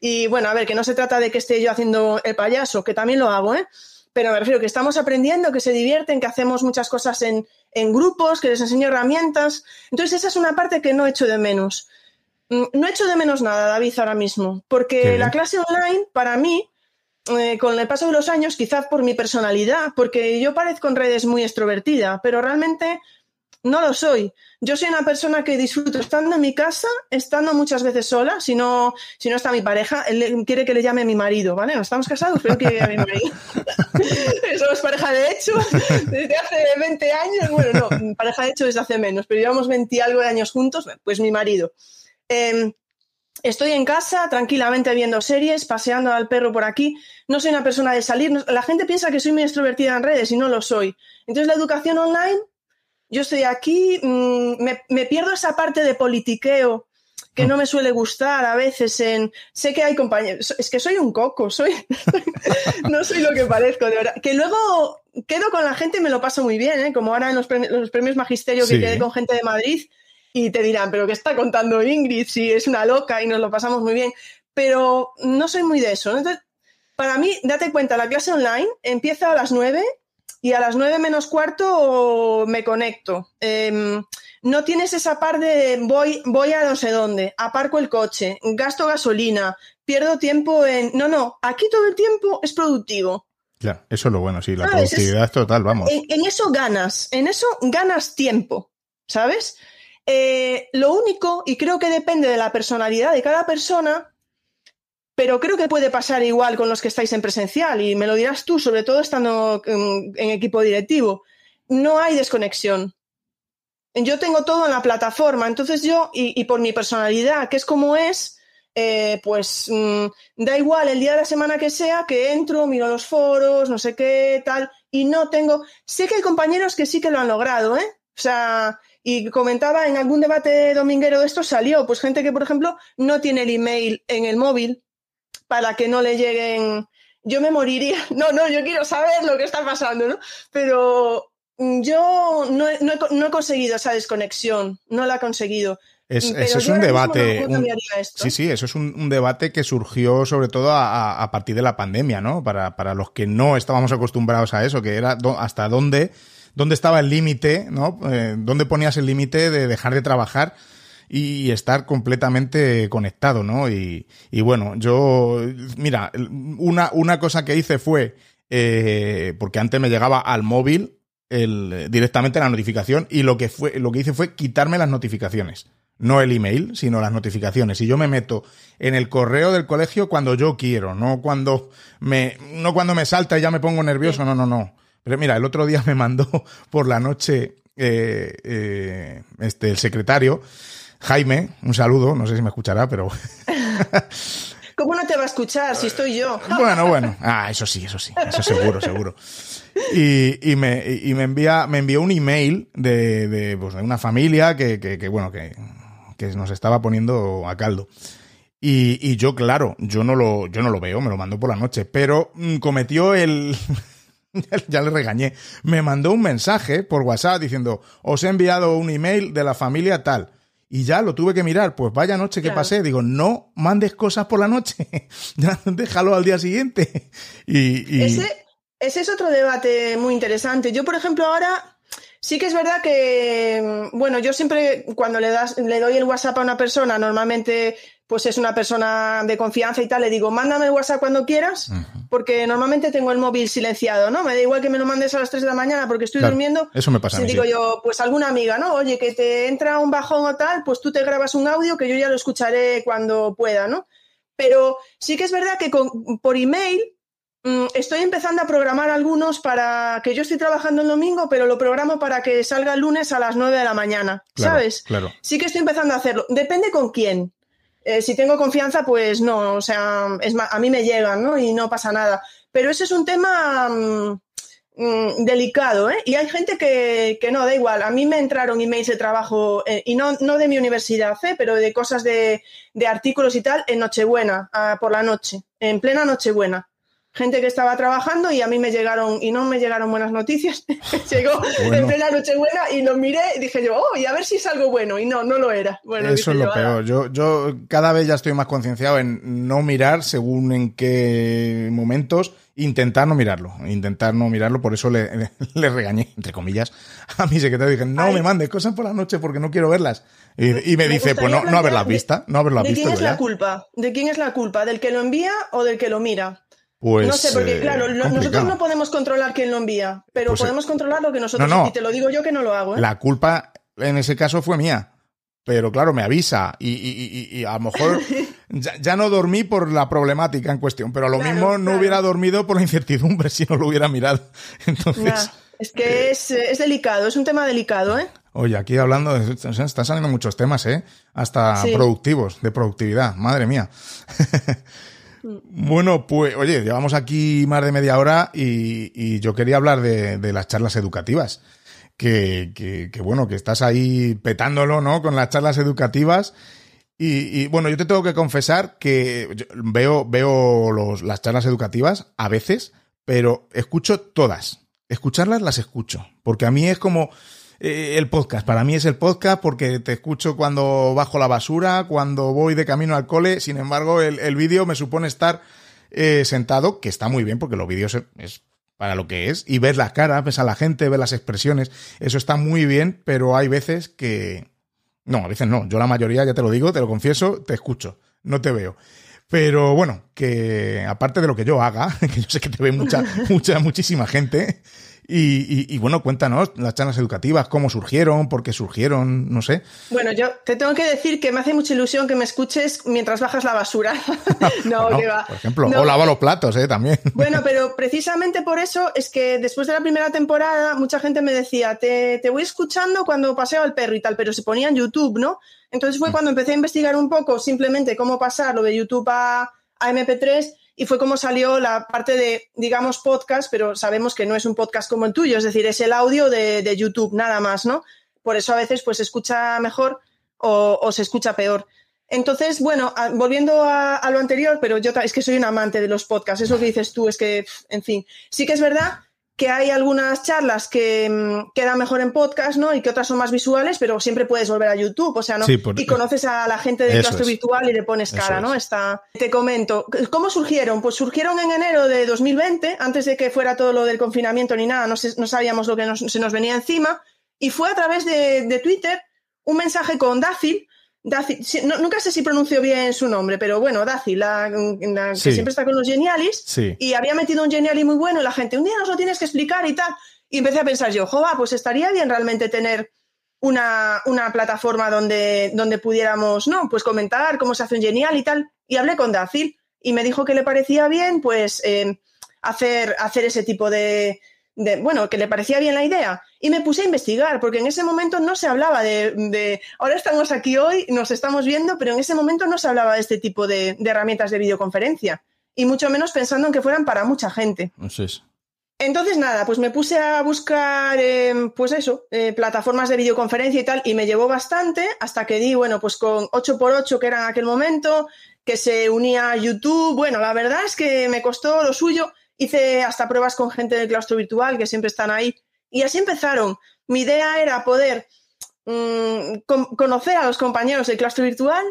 Y bueno, a ver, que no se trata de que esté yo haciendo el payaso, que también lo hago, ¿eh? Pero me refiero que estamos aprendiendo, que se divierten, que hacemos muchas cosas en, en grupos, que les enseño herramientas. Entonces, esa es una parte que no echo de menos. Mm, No echo de menos nada, David, ahora mismo, porque la clase online, para mí, eh, con el paso de los años, quizás por mi personalidad, porque yo parezco en redes muy extrovertida, pero realmente no lo soy. Yo soy una persona que disfruto estando en mi casa, estando muchas veces sola, si no, si no está mi pareja, él quiere que le llame a mi marido, ¿vale? No estamos casados, pero que a mi marido. Somos pareja de hecho desde hace 20 años, bueno, no, pareja de hecho desde hace menos, pero llevamos 20 y algo de años juntos, pues mi marido. Eh, Estoy en casa tranquilamente viendo series, paseando al perro por aquí. No soy una persona de salir. La gente piensa que soy muy extrovertida en redes y no lo soy. Entonces la educación online, yo estoy aquí, mm, me, me pierdo esa parte de politiqueo que no me suele gustar a veces en sé que hay compañeros es que soy un coco soy no soy lo que parezco de verdad que luego quedo con la gente y me lo paso muy bien ¿eh? como ahora en los premios, los premios magisterio que Sí. quedé con gente de Madrid y te dirán, pero ¿qué está contando Ingrid? Si es una loca y nos lo pasamos muy bien. Pero no soy muy de eso. Entonces, para mí, date cuenta, la clase online empieza a las 9 y a las 9 menos cuarto me conecto. Em, no tienes esa par de voy, voy a no sé dónde, aparco el coche, gasto gasolina, pierdo tiempo en. No, no, aquí todo el tiempo es productivo. Ya, eso es lo bueno, sí, la productividad es, total, vamos. En, eso ganas, en eso ganas tiempo, ¿sabes? Eh, lo único, y creo que depende de la personalidad de cada persona, pero creo que puede pasar igual con los que estáis en presencial, y me lo dirás tú, sobre todo estando en, equipo directivo. No hay desconexión. Yo tengo todo en la plataforma, entonces yo, y por mi personalidad, que es como es, eh, pues mm, da igual el día de la semana que sea, que entro, miro los foros, no sé qué, tal, y no tengo. Sé que hay compañeros que sí que lo han logrado, ¿eh? O sea, y comentaba en algún debate dominguero de esto salió, pues gente que, por ejemplo, no tiene el email en el móvil para que no le lleguen. Yo me moriría. No, no, yo quiero saber lo que está pasando, ¿no? Pero mm, yo no no he conseguido esa desconexión, no la he conseguido. Es, eso es un debate. sí, sí, eso es un, debate que surgió sobre todo a, partir de la pandemia, ¿no? Para, para, los que no estábamos acostumbrados a eso, que era hasta dónde, dónde estaba el límite, ¿no? Eh, ¿Dónde ponías el límite de dejar de trabajar? Y estar completamente conectado, ¿no? Y, bueno, yo, mira, una, una cosa que hice fue, eh, porque antes me llegaba al móvil el, directamente la notificación y lo que fue, lo que hice fue quitarme las notificaciones no el email, sino las notificaciones. Y yo me meto en el correo del colegio cuando yo quiero, no cuando me, no cuando me salta y ya me pongo nervioso, no, no, no. Pero mira, el otro día me mandó por la noche eh, eh, este, el secretario, Jaime, un saludo, no sé si me escuchará, pero... ¿Cómo no te va a escuchar si estoy yo? bueno, bueno. Ah, eso sí, eso sí, eso seguro, seguro. Y, y, me, y me envía, me envió un email de, de, pues, de una familia que, que, que bueno, que que nos estaba poniendo a caldo. Y, y, yo, claro, yo no lo, yo no lo veo, me lo mandó por la noche, pero mm, cometió el, ya le regañé, me mandó un mensaje por WhatsApp diciendo, os he enviado un email de la familia tal. Y ya lo tuve que mirar, pues vaya noche que pasé. Digo, no mandes cosas por la noche, ya déjalo al día siguiente. Y, y... Ese, ese es otro debate muy interesante. Yo, por ejemplo, ahora Sí que es verdad que, mm, bueno, yo siempre cuando le, das, le doy el WhatsApp a una persona, normalmente pues es una persona de confianza y tal, le digo, mándame el WhatsApp cuando quieras, porque normalmente tengo el móvil silenciado, ¿no? Me da igual que me lo mandes a las 3 de la mañana porque estoy durmiendo. Eso me pasa. Si digo yo, pues alguna amiga, ¿no? Oye, que te entra un bajón o tal, pues tú te grabas un audio que yo ya lo escucharé cuando pueda, ¿no? Pero sí que es verdad que con, por email Mm, estoy empezando a programar algunos para que yo estoy trabajando el domingo, pero lo programo para que salga el lunes a las 9 de la mañana, ¿sabes? Claro. Sí que estoy empezando a hacerlo. Depende con quién. Eh, si tengo confianza, pues no, o sea, es a mí me llegan, ¿no? Y no pasa nada. Pero ese es un tema mm, mm, delicado, ¿eh? Y hay gente que, que, no, da igual. A mí me entraron emails de trabajo, eh, y no, no de mi universidad, ¿eh? Pero de cosas de, de artículos y tal, en Nochebuena, ah, por la noche, en plena Nochebuena gente que estaba trabajando y a mí me llegaron, y no me llegaron buenas noticias. Llegó en plena Nochebuena y lo miré y dije yo, oh, y a ver si es algo bueno. Y no, no lo era. Bueno, Eso es lo peor. Yo, yo cada vez ya estoy más concienciado en no mirar según en qué momentos, intentar no mirarlo. Intentar no mirarlo, por eso le, le, regañé, entre comillas, a mi secretario. Dije, no me mandes cosas por la noche porque no quiero verlas. Y, me, dice, pues no, no haberlas vista, no haberlas visto. ¿De quién es la culpa? ¿De quién es la culpa? ¿Del que lo envía o del que lo mira? Pues, no sé, porque claro, eh, nosotros no podemos controlar quién lo envía, pero pues, eh, podemos controlar lo que nosotros. No, Y te lo digo yo que no lo hago. ¿eh? La culpa en ese caso fue mía. Pero claro, me avisa y, a lo mejor ya, no dormí por la problemática en cuestión, pero a lo mismo no hubiera dormido por la incertidumbre si no lo hubiera mirado. Entonces. es que es, delicado, es un tema delicado, ¿eh? Oye, aquí hablando, de, están saliendo muchos temas, ¿eh? Hasta productivos, de productividad, madre mía. Bueno, pues oye, llevamos aquí más de media hora y, yo quería hablar de, las charlas educativas. Que, bueno, que estás ahí petándolo, ¿no? Con las charlas educativas. Y, bueno, yo te tengo que confesar que veo, veo los, las charlas educativas a veces, pero escucho todas. Escucharlas las escucho. Porque a mí es como eh, el podcast. Para mí es el podcast porque te escucho cuando bajo la basura, cuando voy de camino al cole. Sin embargo, el, el vídeo me supone estar eh, sentado, que está muy bien porque los vídeos es para lo que es, y ver las caras, ves a la gente, ver las expresiones, eso está muy bien, pero hay veces que... No, a veces no, yo la mayoría, ya te lo digo, te lo confieso, te escucho, no te veo. Pero bueno, que aparte de lo que yo haga, que yo sé que te ve mucha, mucha, muchísima gente, y, bueno, cuéntanos las charlas educativas, cómo surgieron, por qué surgieron, no sé. Bueno, yo te tengo que decir que me hace mucha ilusión que me escuches mientras bajas la basura. no, que va. Por ejemplo, o lavo los platos, ¿eh? También. bueno, pero precisamente por eso es que después de la primera temporada, mucha gente me decía, te, te voy escuchando cuando paseo al perro y tal, pero se ponía en YouTube, ¿no? Entonces fue mm. cuando empecé a investigar un poco simplemente cómo pasar lo de YouTube a, a MP3 y fue como salió la parte de, digamos, podcast, pero sabemos que no es un podcast como el tuyo, es decir, es el audio de, YouTube, nada más, ¿no? Por eso a veces pues se escucha mejor o, se escucha peor. Entonces, bueno, volviendo a, a, lo anterior, pero yo es que soy un amante de los podcasts, eso que dices tú es que, en fin, sí que es verdad que hay algunas charlas que mm, quedan mejor en podcast, ¿no? Y que otras son más visuales, pero siempre puedes volver a YouTube, o sea, ¿no? y conoces a la gente del claustro virtual y le pones cara, ¿no? Está... Te comento, ¿cómo surgieron? Pues surgieron en enero de 2020, antes de que fuera todo lo del confinamiento ni nada, no, no sabíamos lo que se nos venía encima, y fue a través de, de Twitter un mensaje con Dafil, nunca sé si pronuncio bien su nombre, pero bueno, Daci, la, que siempre está con los Genialis, y había metido un Geniali muy bueno y la gente, un día nos lo tienes que explicar y tal. Y empecé a pensar yo, jova, pues estaría bien realmente tener una, plataforma donde, donde pudiéramos, ¿no? Pues comentar cómo se hace un Genial y tal. Y hablé con Dacil y me dijo que le parecía bien, pues, eh, hacer, hacer ese tipo de, bueno, que le parecía bien la idea. Y me puse a investigar, porque en ese momento no se hablaba de, ahora estamos aquí hoy, nos estamos viendo, pero en ese momento no se hablaba de este tipo de, herramientas de videoconferencia. Y mucho menos pensando en que fueran para mucha gente. Entonces, nada, pues me puse a buscar, em, pues eso, eh, plataformas de videoconferencia y tal, y me llevó bastante hasta que di, bueno, pues con 8x8, que era en aquel momento, que se unía a YouTube. Bueno, la verdad es que me costó lo suyo Hice hasta pruebas con gente del claustro virtual que siempre están ahí. Y así empezaron. Mi idea era poder mm, conocer a los compañeros del claustro virtual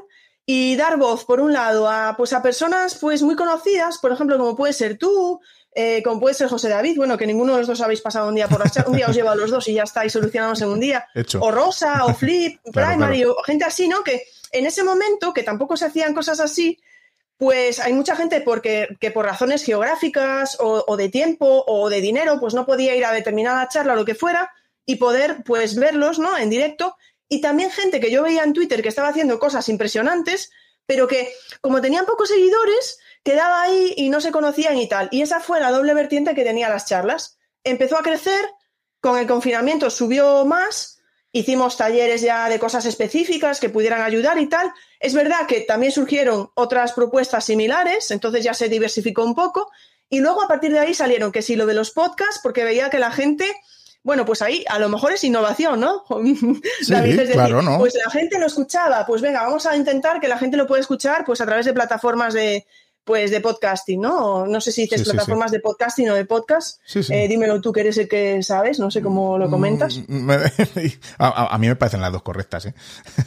y dar voz, por un lado, a, pues a personas pues, muy conocidas, por ejemplo, como puede ser tú, eh, como puede ser José David, bueno, que ninguno de los dos habéis pasado un día por la un día os lleva a los dos y ya estáis solucionados en un día. O Rosa, o Flip, Primary, o gente así, ¿no? Que en ese momento, que tampoco se hacían cosas así, pues hay mucha gente porque, que por razones geográficas o, de tiempo o de dinero, pues no podía ir a determinada charla o lo que fuera y poder pues verlos ¿no? en directo. Y también gente que yo veía en Twitter que estaba haciendo cosas impresionantes, pero que como tenían pocos seguidores, quedaba ahí y no se conocían y tal. Y esa fue la doble vertiente que tenía las charlas. Empezó a crecer, con el confinamiento subió más hicimos talleres ya de cosas específicas que pudieran ayudar y tal. Es verdad que también surgieron otras propuestas similares, entonces ya se diversificó un poco. Y luego a partir de ahí salieron que sí lo de los podcasts, porque veía que la gente, bueno, pues ahí a lo mejor es innovación, ¿no? Sí, claro, ¿no? Pues la gente lo escuchaba, pues venga, vamos a intentar que la gente lo pueda escuchar pues a través de plataformas de, pues de podcasting, ¿no? No sé si dices plataformas de podcasting o de podcast. Eh, dímelo tú que eres el que sabes, no sé cómo lo comentas. Mm, a, mí me parecen las dos correctas, ¿eh?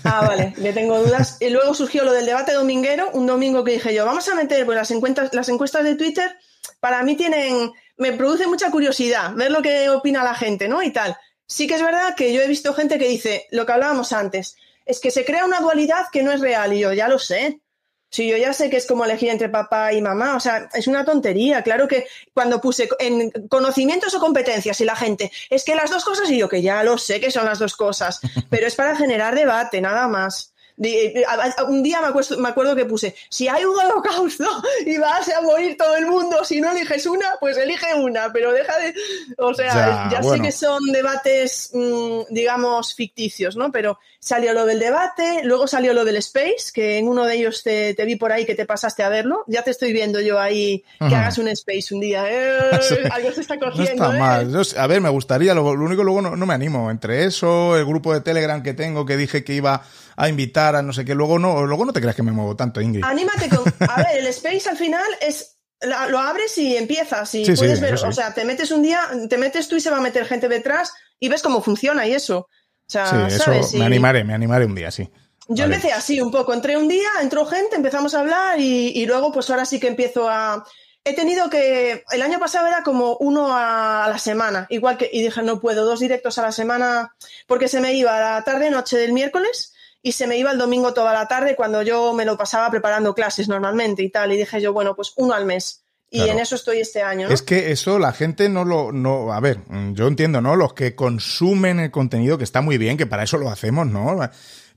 Ah, vale, le tengo dudas. Y luego surgió lo del debate dominguero, un domingo que dije yo, vamos a meter pues, las, encuestas, las encuestas de Twitter, para mí tienen, me produce mucha curiosidad ver lo que opina la gente, ¿no? Y tal. Sí que es verdad que yo he visto gente que dice lo que hablábamos antes, es que se crea una dualidad que no es real y yo ya lo sé si yo ya sé que es como elegir entre papá y mamá, o sea, es una tontería. Claro que cuando puse en conocimientos o competencias y la gente, es que las dos cosas, y yo que ya lo sé que son las dos cosas, pero es para generar debate, nada más. Eh, un día me acuerdo, que puse, si hay un holocausto y vas a morir todo el mundo, si no eliges una, pues elige una, pero deja de... O sea, ya, sé que son debates, mm, digamos, ficticios, ¿no? Pero salió lo del debate, luego salió lo del space, que en uno de ellos te, vi por ahí que te pasaste a verlo. Ya te estoy viendo yo ahí que hagas un space un día. ¿eh? Algo se está cogiendo. No está ¿eh? a ver, me gustaría, lo, único luego no, no me animo. Entre eso, el grupo de Telegram que tengo que dije que iba a invitar a no sé qué. Luego no, luego no te creas que me muevo tanto, Ingrid. Anímate con. A ver, el Space al final es. Lo abres y empiezas y puedes ver, o sea, te metes un día, te metes tú y se va a meter gente detrás y ves cómo funciona y eso. O sea, sí, eso me animaré, me animaré un día, sí. yo Vale. empecé así un poco, entré un día, entró gente, empezamos a hablar y, y luego pues ahora sí que empiezo a... He tenido que... El año pasado era como uno a la semana, igual que... Y dije, no puedo, dos directos a la semana, porque se me iba la tarde-noche del miércoles y se me iba el domingo toda la tarde cuando yo me lo pasaba preparando clases normalmente y tal. Y dije yo, bueno, pues uno al mes. Y Claro. en eso estoy este año, ¿no? Es que eso la gente no lo, no, a ver, yo entiendo, ¿no? Los que consumen el contenido, que está muy bien, que para eso lo hacemos, ¿no?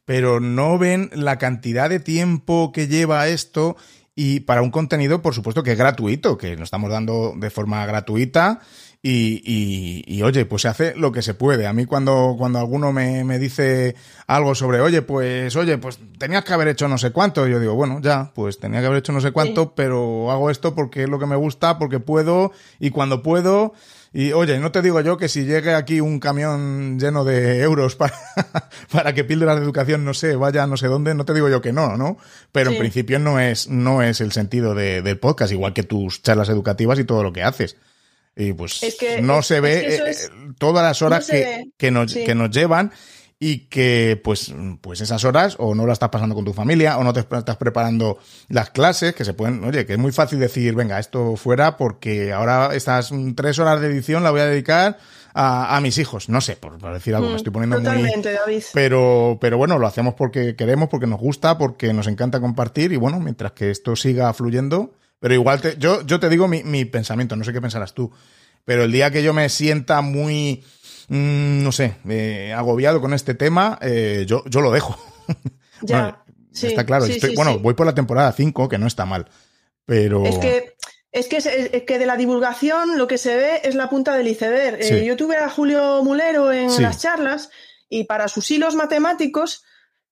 Pero no ven la cantidad de tiempo que lleva esto y para un contenido, por supuesto, que es gratuito, que lo estamos dando de forma gratuita y, y, y, oye, pues se hace lo que se puede. A mí cuando, cuando alguno me, me dice algo sobre, oye, pues, oye, pues tenías que haber hecho no sé cuánto, yo digo, bueno, ya, pues tenía que haber hecho no sé cuánto, Sí. pero hago esto porque es lo que me gusta, porque puedo y cuando puedo. Y oye, no te digo yo que si llegue aquí un camión lleno de euros para, para que píldoras de educación, no sé, vaya a no sé dónde, no te digo yo que no, ¿no? Pero en principio no es, no es el sentido de- del podcast, igual que tus charlas educativas y todo lo que haces. Y pues Es que- no es- se es ve que eh, es- todas las horas no que, que, nos, Sí. que nos llevan y que pues, pues esas horas o no las estás pasando con tu familia o no te estás preparando las clases, que se pueden, oye, que es muy fácil decir, venga, esto fuera porque ahora estas tres horas de edición la voy a dedicar a, a mis hijos. No sé, por, por decir algo, me Mm, estoy poniendo muy... Totalmente, David. Pero, pero bueno, lo hacemos porque queremos, porque nos gusta, porque nos encanta compartir y bueno, mientras que esto siga fluyendo, pero igual te, yo, yo te digo mi, mi pensamiento, no sé qué pensarás tú, pero el día que yo me sienta muy, mm, no sé, eh, agobiado con este tema, eh, yo, yo lo dejo. Ya. Bueno, Sí, está claro, sí, estoy- sí, bueno, voy por la temporada 5, que no está mal, pero... Es que, es que, es- es que de la divulgación lo que se ve es la punta del iceberg. Eh, yo tuve a Julio Mulero en las charlas y para sus hilos matemáticos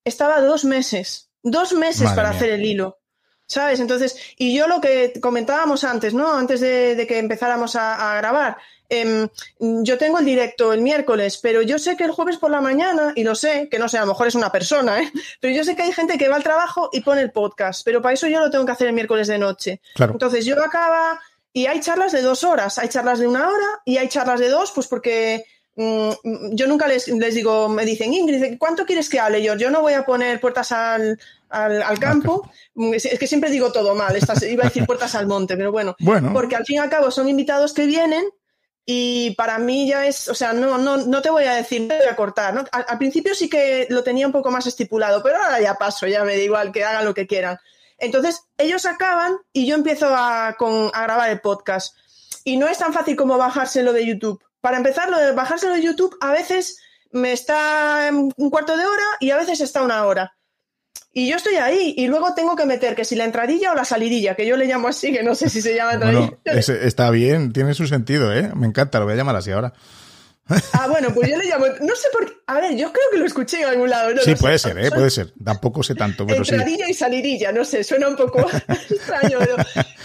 estaba dos meses. Dos meses Madre para mía. hacer el hilo. ¿Sabes? Entonces, y yo lo que comentábamos antes, ¿no? Antes de, de que empezáramos a, a grabar. em, yo tengo el directo el miércoles, pero yo sé que el jueves por la mañana, y lo sé, que no sé, a lo mejor es una persona, ¿eh? pero yo sé que hay gente que va al trabajo y pone el podcast, pero para eso yo lo tengo que hacer el miércoles de noche. Claro, Entonces yo acaba y hay charlas de dos horas, hay charlas de una hora y hay charlas de dos, pues porque mm, yo nunca les, les digo, me dicen, Ingrid, ¿cuánto quieres que hable yo? Yo no voy a poner puertas al, al, al campo, Mm, es, es que siempre digo todo mal, estas, iba a decir puertas al monte, pero bueno, bueno, porque al fin y al cabo son invitados que vienen y para mí ya es, o sea, no, no, no te voy a decir, no te voy a cortar, ¿no? Al, al principio sí que lo tenía un poco más estipulado, pero ahora ya paso, ya me da igual que hagan lo que quieran. Entonces, ellos acaban y yo empiezo a, con- a grabar el podcast. Y no es tan fácil como bajárselo de YouTube. Para empezar, lo de bajárselo de YouTube a veces me está un cuarto de hora y a veces está una hora. Y yo estoy ahí y luego tengo que meter que si la entradilla o la salidilla, que yo le llamo así, que no sé si se llama entradilla. bueno, está bien, tiene su sentido, ¿eh? Me encanta, lo voy a llamar así ahora. Ah, bueno, pues yo le llamo. No sé por qué. A ver, yo creo que lo escuché en algún lado. no Sí, sé. puede ser, ¿eh? Puede ser. Tampoco sé tanto, pero sí. Entradilla y salidilla, no sé, suena un poco extraño. Pero,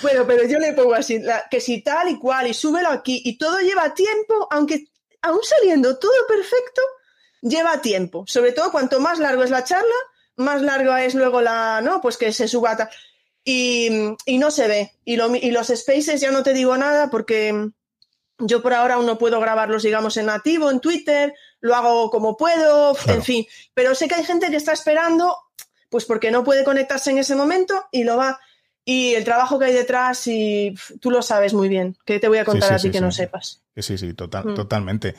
bueno, pero yo le pongo así, la- que si tal y cual, y súbelo aquí, y todo lleva tiempo, aunque aún saliendo todo perfecto, lleva tiempo. Sobre todo cuanto más largo es la charla, más larga es luego la, ¿no? Pues que se suba tal. Y, y no se ve. Y, lo- y los spaces ya no te digo nada porque yo por ahora aún no puedo grabarlos, digamos, en nativo, en Twitter, lo hago como puedo, Claro. en fin. Pero sé que hay gente que está esperando, pues porque no puede conectarse en ese momento y lo va. Y el trabajo que hay detrás, y tú lo sabes muy bien, que te voy a contar sí, a ti sí, que no sepas. Sí, sí, total, Mm. totalmente.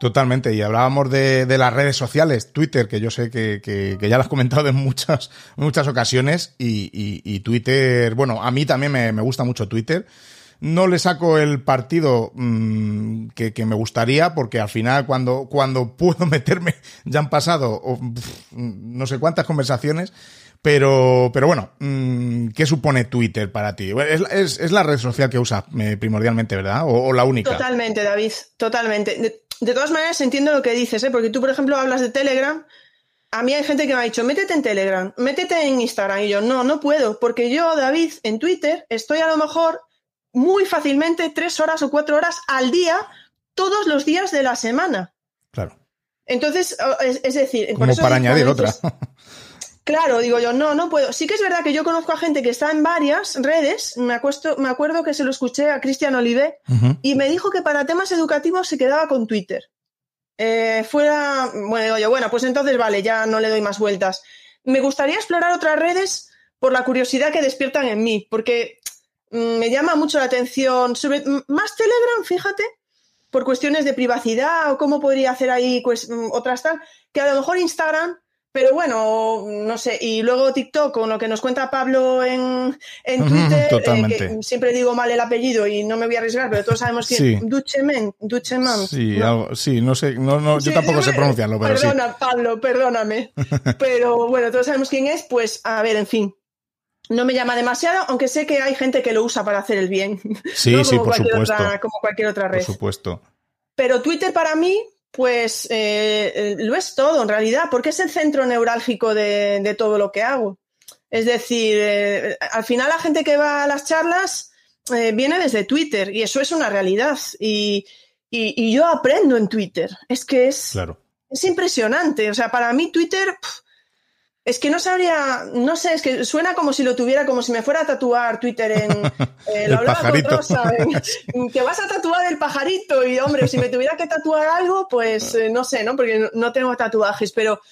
Totalmente. Y hablábamos de, de las redes sociales, Twitter, que yo sé que, que- que ya lo has comentado en muchas, muchas ocasiones. Y, y- y Twitter, bueno, a mí también me, me gusta mucho Twitter. No le saco el partido mm, que, que me gustaría, porque al final, cuando, cuando puedo meterme, ya han pasado no sé cuántas conversaciones. Pero, pero bueno, mm, ¿qué supone Twitter para ti? Es, es- es la red social que usas eh, primordialmente, ¿verdad? O la única. Totalmente, David, totalmente. De, todas maneras, entiendo lo que dices, ¿eh? porque tú, por ejemplo, hablas de Telegram. A mí hay gente que me ha dicho, métete en Telegram, métete en Instagram. Y yo, no, no puedo, porque yo, David, en Twitter estoy a lo mejor muy fácilmente tres horas o cuatro horas al día, todos los días de la semana. Claro. Entonces, es, es decir, por Como eso para añadir otra. Claro, digo yo, no, no puedo. Sí que es verdad que yo conozco a gente que está en varias redes. Me, acuesto, me acuerdo que se lo escuché a Cristian Olivé Ujú. y me dijo que para temas educativos se quedaba con Twitter. eh, fuera, bueno, digo yo, bueno, pues entonces vale, ya no le doy más vueltas. Me gustaría explorar otras redes por la curiosidad que despiertan en mí, porque mm, me llama mucho la atención, sobre, más Telegram, fíjate, por cuestiones de privacidad o cómo podría hacer ahí pues, otras tal, que a lo mejor Instagram pero bueno, no sé, y luego TikTok, con lo que nos cuenta Pablo en, en Twitter, eh, que siempre digo mal el apellido y no me voy a arriesgar, pero todos sabemos que sí. Ducheman, Ducheman. Sí, ¿no? sí, no sé, no, no, yo tampoco sé pronunciarlo, pero Perdona, Pablo, perdóname. pero bueno, todos sabemos quién es, pues a ver, en fin. No me llama demasiado, aunque sé que hay gente que lo usa para hacer el bien. Sí, sí, por supuesto. como cualquier otra red. Por supuesto. Pero Twitter para mí pues eh, eh, lo es todo en realidad, porque es el centro neurálgico de, todo lo que hago. Es decir, eh, al final la gente que va a las charlas viene desde Twitter y eso es una realidad. Y, yo aprendo en Twitter. Es que es, claro. es impresionante. O sea, para mí Twitter... Es que no sabría, no sé, es que suena como si lo tuviera, como si me fuera a tatuar Twitter en eh, el pajarito. que vas a tatuar el pajarito y hombre, si me tuviera que tatuar algo, pues eh, no sé, ¿no? Porque no tengo tatuajes, pero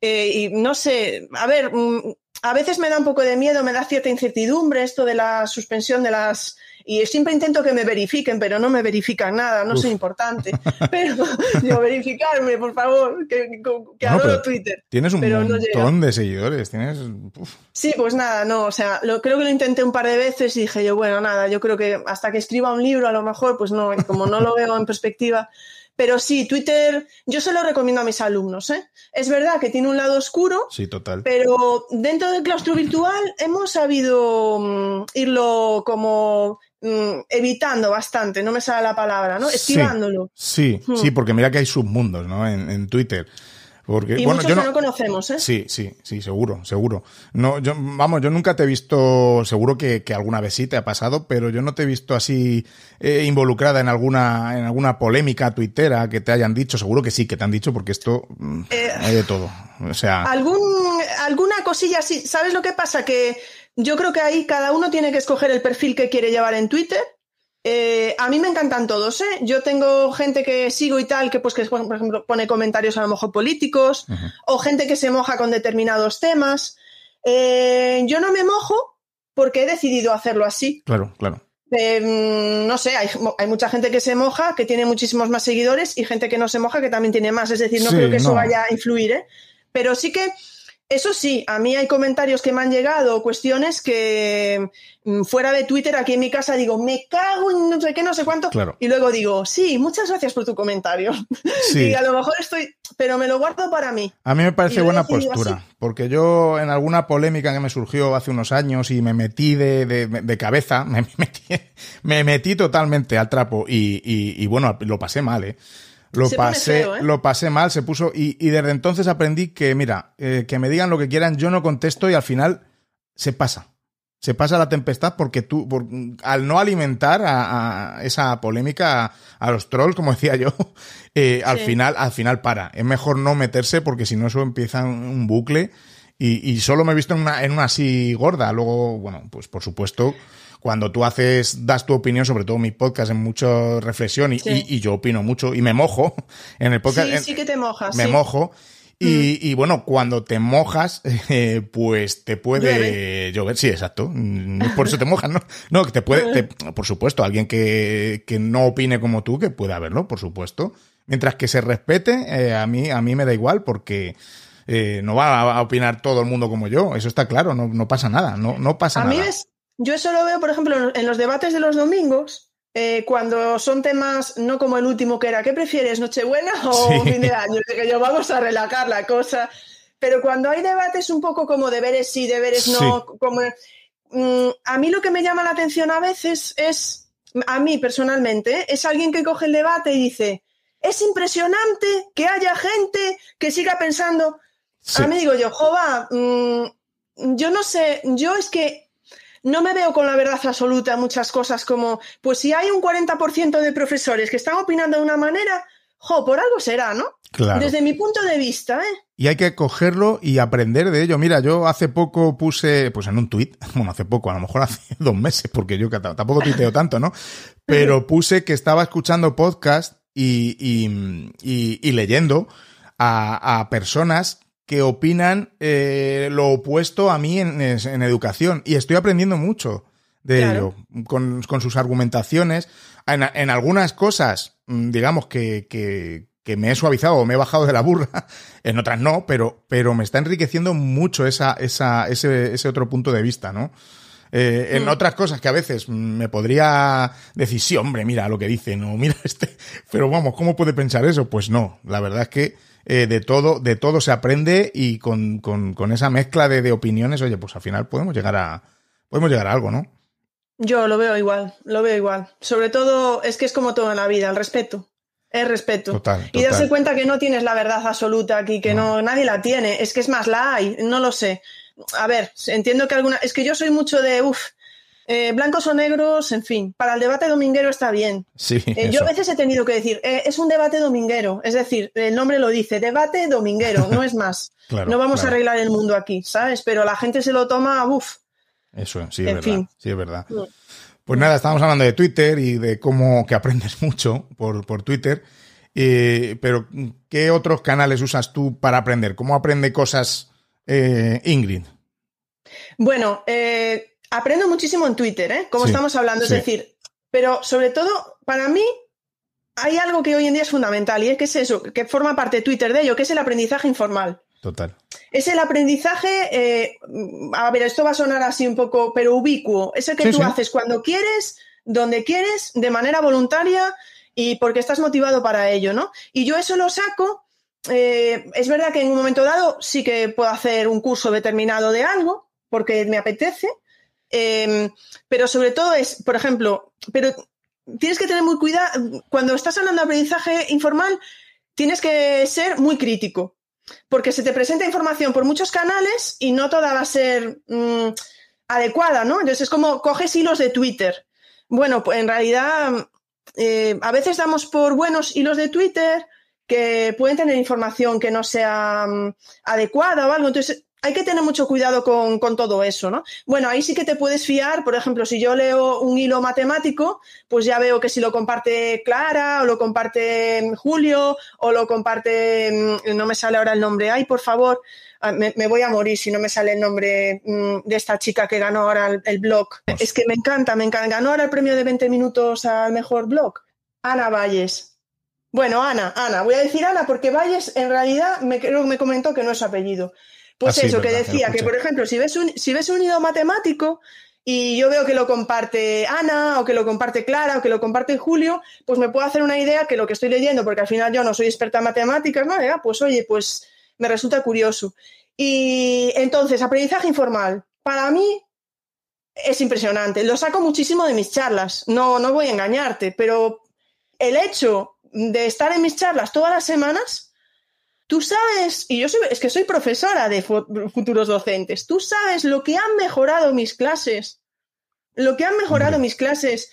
eh, y no sé, a ver, mm, a veces me da un poco de miedo, me da cierta incertidumbre esto de la suspensión de las y siempre intento que me verifiquen, pero no me verifican nada, no soy importante. Pero digo, verificarme, por favor, que, que adoro Twitter. Tienes un montón de seguidores, tienes... Sí, pues nada, no, o sea, lo, creo que lo intenté un par de veces y dije yo, bueno, nada, yo creo que hasta que escriba un libro a lo mejor, pues no, como no lo veo en perspectiva, pero sí, Twitter, yo se lo recomiendo a mis alumnos. ¿eh? Es verdad que tiene un lado oscuro. Sí, total. Pero dentro del claustro virtual hemos sabido mm, irlo como mm, evitando bastante, no me sale la palabra, ¿no? Esquivándolo. Sí, sí, hmm. porque mira que hay submundos, ¿no? En, en Twitter. Porque, y bueno, muchos yo no, que no conocemos, ¿eh? Sí, sí, sí, seguro, seguro. No, yo, vamos, yo nunca te he visto, seguro que, que alguna vez sí te ha pasado, pero yo no te he visto así eh, involucrada en alguna, en alguna polémica tuitera que te hayan dicho. Seguro que sí, que te han dicho, porque esto mm, eh, hay de todo. O sea. Algún, alguna cosilla así. ¿Sabes lo que pasa? Que yo creo que ahí cada uno tiene que escoger el perfil que quiere llevar en Twitter eh, a mí me encantan todos, ¿eh? Yo tengo gente que sigo y tal, que pues que por ejemplo pone comentarios a lo mejor políticos, o gente que se moja con determinados temas. Eh, yo no me mojo porque he decidido hacerlo así. Claro, claro. Mm, no sé, hay, mucha gente que se moja, que tiene muchísimos más seguidores, y gente que no se moja, que también tiene más. Es decir, no creo que eso vaya a influir, ¿eh? Pero sí que eso sí, a mí hay comentarios que me han llegado, cuestiones que mm, fuera de Twitter, aquí en mi casa, digo, me cago en no sé qué, no sé cuánto. Y luego digo, sí, muchas gracias por tu comentario. y a lo mejor estoy, pero me lo guardo para mí. A mí me parece buena postura, porque yo en alguna polémica que me surgió hace unos años y me metí de, cabeza, me metí, me metí totalmente al trapo y, y bueno, lo pasé mal, ¿eh? Lo pasé, ¿eh? lo pasé mal, se puso. Y, y desde entonces aprendí que, mira, eh, que me digan lo que quieran, yo no contesto y al final se pasa. Se pasa la tempestad porque tú, al no alimentar a, esa polémica, a, los trolls, como decía yo, eh, al final, al final para. Es mejor no meterse porque si no eso empieza un bucle. Y, y solo me he visto en una, en una así gorda. Luego, bueno, pues por supuesto, cuando tú haces, das tu opinión, sobre todo mi podcast, en mucha reflexión y, y, yo opino mucho y me mojo en el podcast. Sí, sí que te mojas. Me mojo. Y, y, bueno, cuando te mojas, eh, pues te puede llover. Sí, exacto. Mm, por eso te mojas, ¿no? No, que te puede, por supuesto, alguien que, que no opine como tú, que pueda verlo, por supuesto. Mientras que se respete, eh, a mí, a mí me da igual porque eh, no va a, opinar todo el mundo como yo. Eso está claro, no, no pasa nada, no, no pasa nada. A mí es, yo eso lo veo, por ejemplo, en los debates de los domingos, eh, cuando son temas no como el último que era, ¿qué prefieres, Nochebuena o fin de año? Que yo vamos a relajar la cosa. Pero cuando hay debates un poco como deberes sí, deberes no, como, mm, a mí lo que me llama la atención a veces es, a mí personalmente, es alguien que coge el debate y dice, es impresionante que haya gente que siga pensando. A mí digo yo, Jova, mm, yo no sé, yo es que no me veo con la verdad absoluta en muchas cosas como, pues si hay un 40% de profesores que están opinando de una manera, jo, por algo será, ¿no? Claro. Desde mi punto de vista, ¿eh? Y hay que cogerlo y aprender de ello. Mira, yo hace poco puse, pues en un tuit, bueno, hace poco, a lo mejor hace dos meses, porque yo tampoco tuiteo tanto, ¿no? Pero puse que estaba escuchando podcast y, leyendo a, personas que opinan eh, lo opuesto a mí en, educación. Y estoy aprendiendo mucho de ello, con, sus argumentaciones. En, algunas cosas, mm, digamos, que, que, me he suavizado o me he bajado de la burra, en otras no, pero, pero me está enriqueciendo mucho esa, esa, ese, ese otro punto de vista, ¿no? Eh, en mm. otras cosas que a veces me podría decir, sí, hombre, mira lo que dice, no, mira este, pero vamos, ¿cómo puede pensar eso? Pues no, la verdad es que eh, de todo, de todo se aprende y con, con, esa mezcla de, de, opiniones, oye, pues al final podemos llegar a, podemos llegar a algo, ¿no? Yo lo veo igual, lo veo igual. Sobre todo es que es como todo en la vida, el respeto. Es respeto. Total, Y darse cuenta que no tienes la verdad absoluta aquí, que no. nadie la tiene. Es que es más, la hay, no lo sé a ver, entiendo que alguna. Es que yo soy mucho de. Uf, eh, blancos o negros, en fin, para el debate dominguero está bien. Sí, eh, yo a veces he tenido que decir, eh, es un debate dominguero, es decir, el nombre lo dice, debate dominguero, no es más. no vamos a arreglar el mundo aquí, ¿sabes? Pero la gente se lo toma, uff. Eso, sí, es verdad. Sí, es verdad. Pues nada, estamos hablando de Twitter y de cómo que aprendes mucho por, por Twitter. pero, ¿qué otros canales usas tú para aprender? ¿Cómo aprende cosas eh, Ingrid? Bueno, eh, aprendo muchísimo en Twitter, ¿eh? Como estamos hablando, es decir, pero sobre todo, para mí, hay algo que hoy en día es fundamental y es que es eso, que forma parte de Twitter de ello, que es el aprendizaje informal. Total. Es el aprendizaje, a ver, esto va a sonar así un poco, pero ubicuo. Es el que tú haces cuando quieres, donde quieres, de manera voluntaria y porque estás motivado para ello, ¿no? Y yo eso lo saco eh, es verdad que en un momento dado sí que puedo hacer un curso determinado de algo, porque me apetece, em, pero sobre todo es, por ejemplo, pero tienes que tener muy cuidado, cuando estás hablando de aprendizaje informal, tienes que ser muy crítico, porque se te presenta información por muchos canales y no toda va a ser mm, adecuada, ¿no? Entonces es como coges hilos de Twitter. Bueno, pues en realidad eh, a veces damos por buenos hilos de Twitter, que pueden tener información que no sea mm, adecuada o algo. Entonces, hay que tener mucho cuidado con, todo eso, ¿no? Bueno, ahí sí que te puedes fiar, por ejemplo, si yo leo un hilo matemático, pues ya veo que si lo comparte Clara, o lo comparte mm, Julio, o lo comparte, mm, no me sale ahora el nombre, ay, por favor, ah, me, voy a morir si no me sale el nombre de esta chica que ganó ahora el, el, blog. Es que me encanta, me encanta, ganó ahora el premio de 20 minutos al mejor blog. Ana Valles. Bueno, Ana, Ana, voy a decir Ana porque Valles en realidad me, me comentó que no es apellido. Pues ah, eso, que decía que, por ejemplo, si ves, un, si ves un hilo matemático y yo veo que lo comparte Ana o que lo comparte Clara o que lo comparte Julio, pues me puedo hacer una idea que lo que estoy leyendo, porque al final yo no soy experta en matemáticas, ¿no? Pues oye, pues me resulta curioso. Y entonces, aprendizaje informal. Para mí es impresionante. Lo saco muchísimo de mis charlas. No, no voy a engañarte, pero el hecho de estar en mis charlas todas las semanas, tú sabes, y yo soy, es que soy profesora de futuros docentes, tú sabes lo que han mejorado mis clases, lo que han mejorado mis clases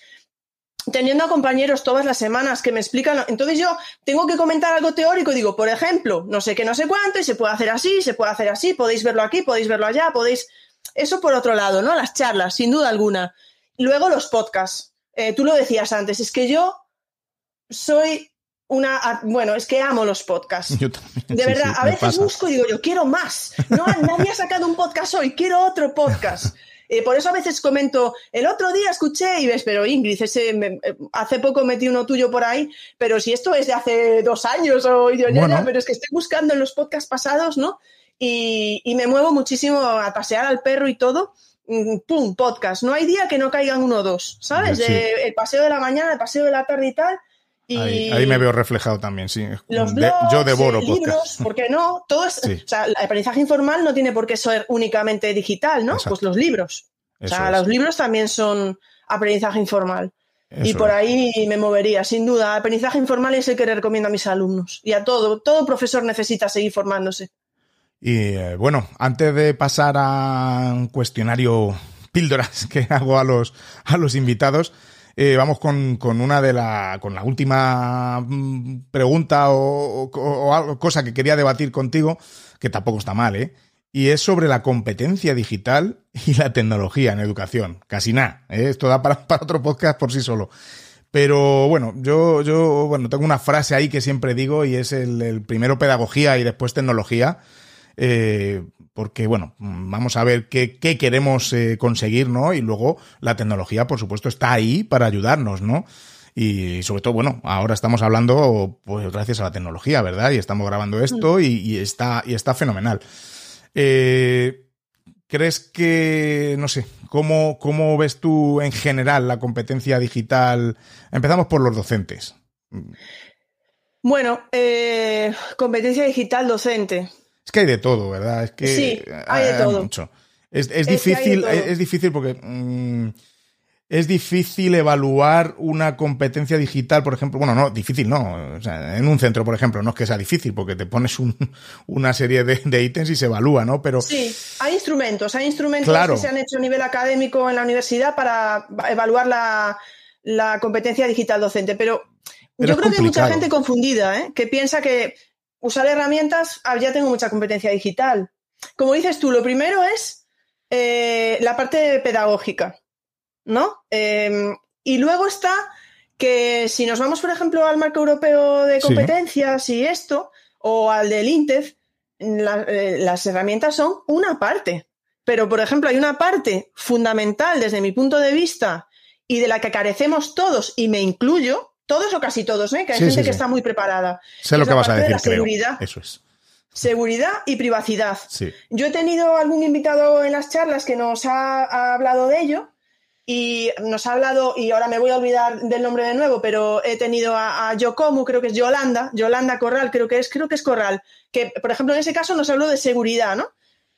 teniendo a compañeros todas las semanas que me explican. Entonces yo tengo que comentar algo teórico y digo, por ejemplo, no sé qué, no sé cuánto, y se puede hacer así, se puede hacer así, podéis verlo aquí, podéis verlo allá, podéis. Eso por otro lado, ¿no? Las charlas, sin duda alguna. Luego los podcasts. Eh, tú lo decías antes, es que yo soy una. Bueno, es que amo los podcasts. De verdad, a veces busco y digo, yo quiero más. No, nadie ha sacado un podcast hoy, quiero otro podcast. Eh, por eso a veces comento, el otro día escuché y ves, pero Ingrid, ese, eh, hace poco metí uno tuyo por ahí, pero si esto es de hace dos años o yo, pero es que estoy buscando en los podcasts pasados, ¿no? Y, me muevo muchísimo a pasear al perro y todo. Mm, ¡Pum! Podcast. No hay día que no caigan uno o dos, ¿sabes? el paseo de la mañana, el paseo de la tarde y tal ahí, me veo reflejado también, sí. Los blogs, yo devoro libros, ¿por qué no? Todo o sea, el aprendizaje informal no tiene por qué ser únicamente digital, ¿no? Pues los libros. o sea, los libros también son aprendizaje informal. y por ahí me movería, sin duda. Aprendizaje informal es el que recomiendo a mis alumnos. Y a todo, todo profesor necesita seguir formándose. Y eh, bueno, antes de pasar a un cuestionario píldoras que hago a los, a los invitados, eh, vamos con, con, una de la, con la última mm, pregunta o, o, cosa que quería debatir contigo, que tampoco está mal, ¿eh? Y es sobre la competencia digital y la tecnología en educación. Casi nada, ¿eh? esto da para, para otro podcast por sí solo. Pero bueno, yo, yo, bueno, tengo una frase ahí que siempre digo y es el, primero pedagogía y después tecnología. Eh, porque bueno, vamos a ver qué, qué queremos eh, conseguir, ¿no? Y luego la tecnología, por supuesto, está ahí para ayudarnos, ¿no? Y sobre todo, bueno, ahora estamos hablando, pues gracias a la tecnología, ¿verdad? Y estamos grabando esto y, y está, y está fenomenal. Eh, ¿Crees que, no sé, cómo, cómo ves tú en general la competencia digital? Empezamos por los docentes. Bueno, eh, competencia digital docente. Es que hay de todo, ¿verdad? Es que sí, hay de todo. Mucho. Es, difícil, es, difícil porque mm, es difícil evaluar una competencia digital, por ejemplo, bueno, no, difícil no, o sea, en un centro, por ejemplo, no es que sea difícil, porque te pones una serie de, ítems y se evalúa, ¿no? Pero... Sí, hay instrumentos, hay instrumentos que se han hecho a nivel académico en la universidad para evaluar la, competencia digital docente, pero, yo creo que hay mucha gente confundida, ¿eh? que piensa que usar herramientas, ah, ya tengo mucha competencia digital. Como dices tú, lo primero es eh, la parte pedagógica. ¿no? Em, y luego está que si nos vamos, por ejemplo, al marco europeo de competencias y esto, o al del INTEF, eh, las herramientas son una parte. Pero, por ejemplo, hay una parte fundamental desde mi punto de vista y de la que carecemos todos, y me incluyo, todos o casi todos, ¿eh? que hay gente que está muy preparada. Sé lo que vas a decir, Seguridad. Eso es. Seguridad y privacidad. Yo he tenido algún invitado en las charlas que nos ha hablado de ello y nos ha hablado, y ahora me voy a olvidar del nombre de nuevo, pero he tenido a, a Yocomu, creo que es Yolanda, Yolanda Corral, creo que es, creo que es Corral, que por ejemplo en ese caso nos habló de seguridad, ¿no?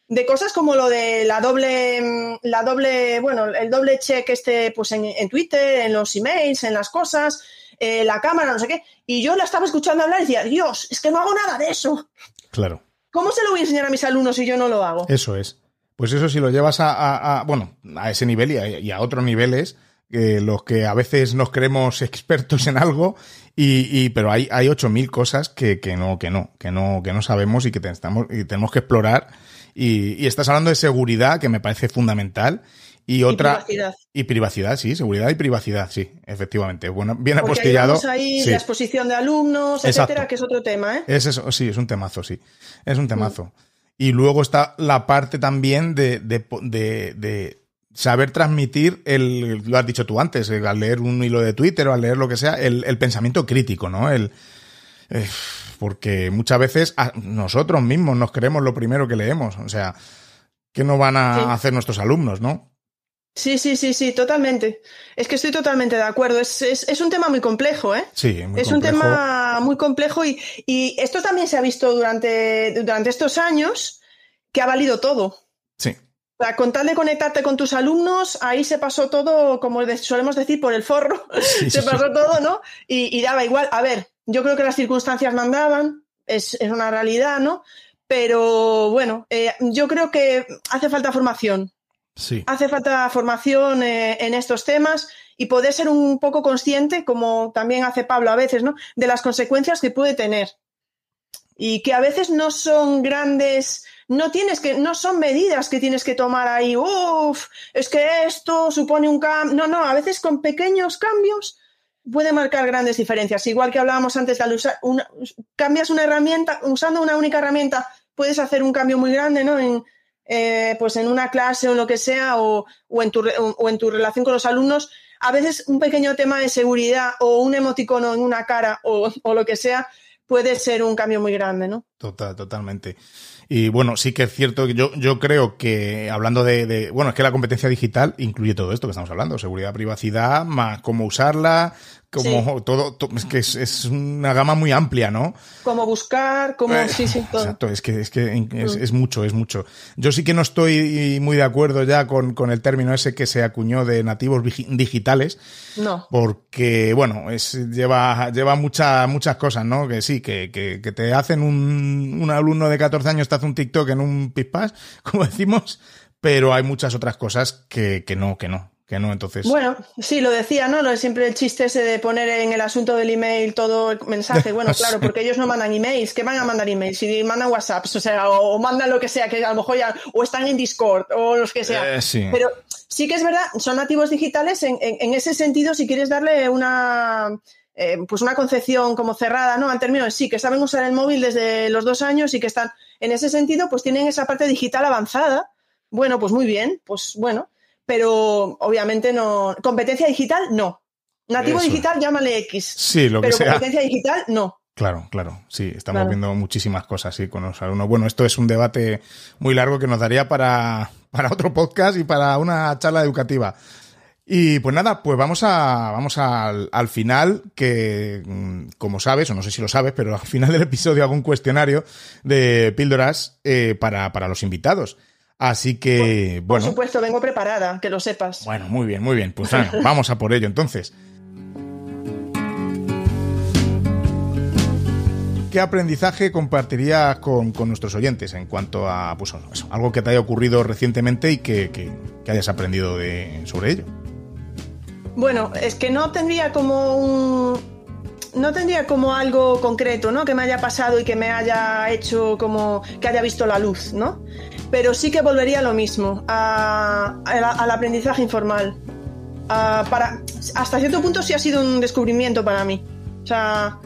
De cosas como lo de la doble, la doble, bueno, el doble check este, pues en, Twitter, en los emails, en las cosas, eh, la cámara, no sé qué. Y yo la estaba escuchando hablar y decía, Dios, es que no hago nada de eso. Claro. ¿Cómo se lo voy a enseñar a mis alumnos si yo no lo hago? Eso es. Pues eso si lo llevas a, bueno, a ese nivel y a, otros niveles, los que a veces nos creemos expertos en algo, y, pero hay, hay 8.000 cosas que, que, no, que no, que no, que no sabemos y que tenemos, y tenemos que explorar. Y, estás hablando de seguridad, que me parece fundamental. Y otra. Y privacidad. Y privacidad, sí, seguridad y privacidad, sí, efectivamente. Bueno, bien Porque apostillado. Ahí la exposición de alumnos, etcétera, que es otro tema, ¿eh? Es eso, sí, es un temazo, sí. Es un temazo. Y luego está la parte también de, de, saber transmitir el, lo has dicho tú antes, al leer un hilo de Twitter o al leer lo que sea, el, pensamiento crítico, ¿no? El, eh, porque muchas veces nosotros mismos nos creemos lo primero que leemos. O sea, ¿qué no van a hacer nuestros alumnos, no? Sí, sí, sí, sí, totalmente. Es que estoy totalmente de acuerdo. Es, es, un tema muy complejo, ¿eh? Sí, muy Es un tema muy complejo y, y, esto también se ha visto durante, durante estos años que ha valido todo. Sí. O sea, con tal de conectarte con tus alumnos, ahí se pasó todo, como solemos decir, por el forro. se pasó todo, ¿no? Y, y, daba igual. A ver, yo creo que las circunstancias mandaban, es, es una realidad, ¿no? Pero bueno, eh, yo creo que hace falta formación Hace falta formación eh, en estos temas y poder ser un poco consciente, como también hace Pablo a veces, ¿no? De las consecuencias que puede tener. Y que a veces no son grandes, no tienes que, no son medidas que tienes que tomar ahí, uff, es que esto supone un cambio. No, no, a veces con pequeños cambios puede marcar grandes diferencias. Igual que hablábamos antes de usar una, cambias una herramienta, usando una única herramienta, puedes hacer un cambio muy grande, ¿no? Eh, pues en una clase o lo que sea, o, en tu, o en tu relación con los alumnos, a veces un pequeño tema de seguridad o un emoticono en una cara o, o lo que sea puede ser un cambio muy grande, ¿no? Total, totalmente. Y bueno, sí que es cierto que yo, yo creo que hablando de, de, bueno, es que la competencia digital incluye todo esto que estamos hablando, seguridad, privacidad, más cómo usarla, como todo, es que es, una gama muy amplia, ¿no? Cómo buscar, cómo, eh, sí, sí, todo. Exacto, es que, es que es, mm. mucho, es mucho. Yo sí que no estoy muy de acuerdo ya con, con el término ese que se acuñó de nativos digitales. No. Porque, bueno, es, lleva, lleva muchas, muchas cosas, ¿no? Que sí, que, que, que te hacen un, un alumno de 14 años te hace un TikTok en un pispas, como decimos, pero hay muchas otras cosas que, que no, que no, que no, entonces. Bueno, sí, lo decía, ¿no? Lo siempre el chiste ese de poner en el asunto del email todo el mensaje. Bueno, claro, porque ellos no mandan emails. ¿Qué van a mandar emails? Si mandan WhatsApps, o sea, o, mandan lo que sea, que a lo mejor ya, o están en Discord, o los que sea. Eh, sí. Pero sí que es verdad, son nativos digitales en, en, ese sentido, si quieres darle una. Eh, pues una concepción como cerrada, ¿no? Al término de sí, que saben usar el móvil desde los dos años y que están, en ese sentido, pues tienen esa parte digital avanzada. Bueno, pues muy bien, pues bueno, pero obviamente no. Competencia digital, no. Nativo digital, llámale X. Sí, lo que pero sea. competencia digital, no. Claro, claro, sí, estamos viendo muchísimas cosas sí, con los alumnos. Bueno, esto es un debate muy largo que nos daría para, para otro podcast y para una charla educativa. Y pues nada, pues vamos a vamos al, al, final, que mm, como sabes, o no sé si lo sabes, pero al final del episodio hago un cuestionario de píldoras eh, para, para los invitados. Así que, por, bueno. Por supuesto, vengo preparada, que lo sepas. Bueno, muy bien, muy bien. Pues bueno, vamos a por ello entonces. ¿Qué aprendizaje compartirías con, con, nuestros oyentes en cuanto a pues, eso, algo que te haya ocurrido recientemente y que, que, que hayas aprendido de, sobre ello? Bueno, es que no tendría como un, no tendría como algo concreto, ¿no? Que me haya pasado y que me haya hecho como que haya visto la luz, ¿no? Pero sí que volvería a lo mismo, al aprendizaje informal. Para, hasta cierto punto sí ha sido un descubrimiento para mí. O sea,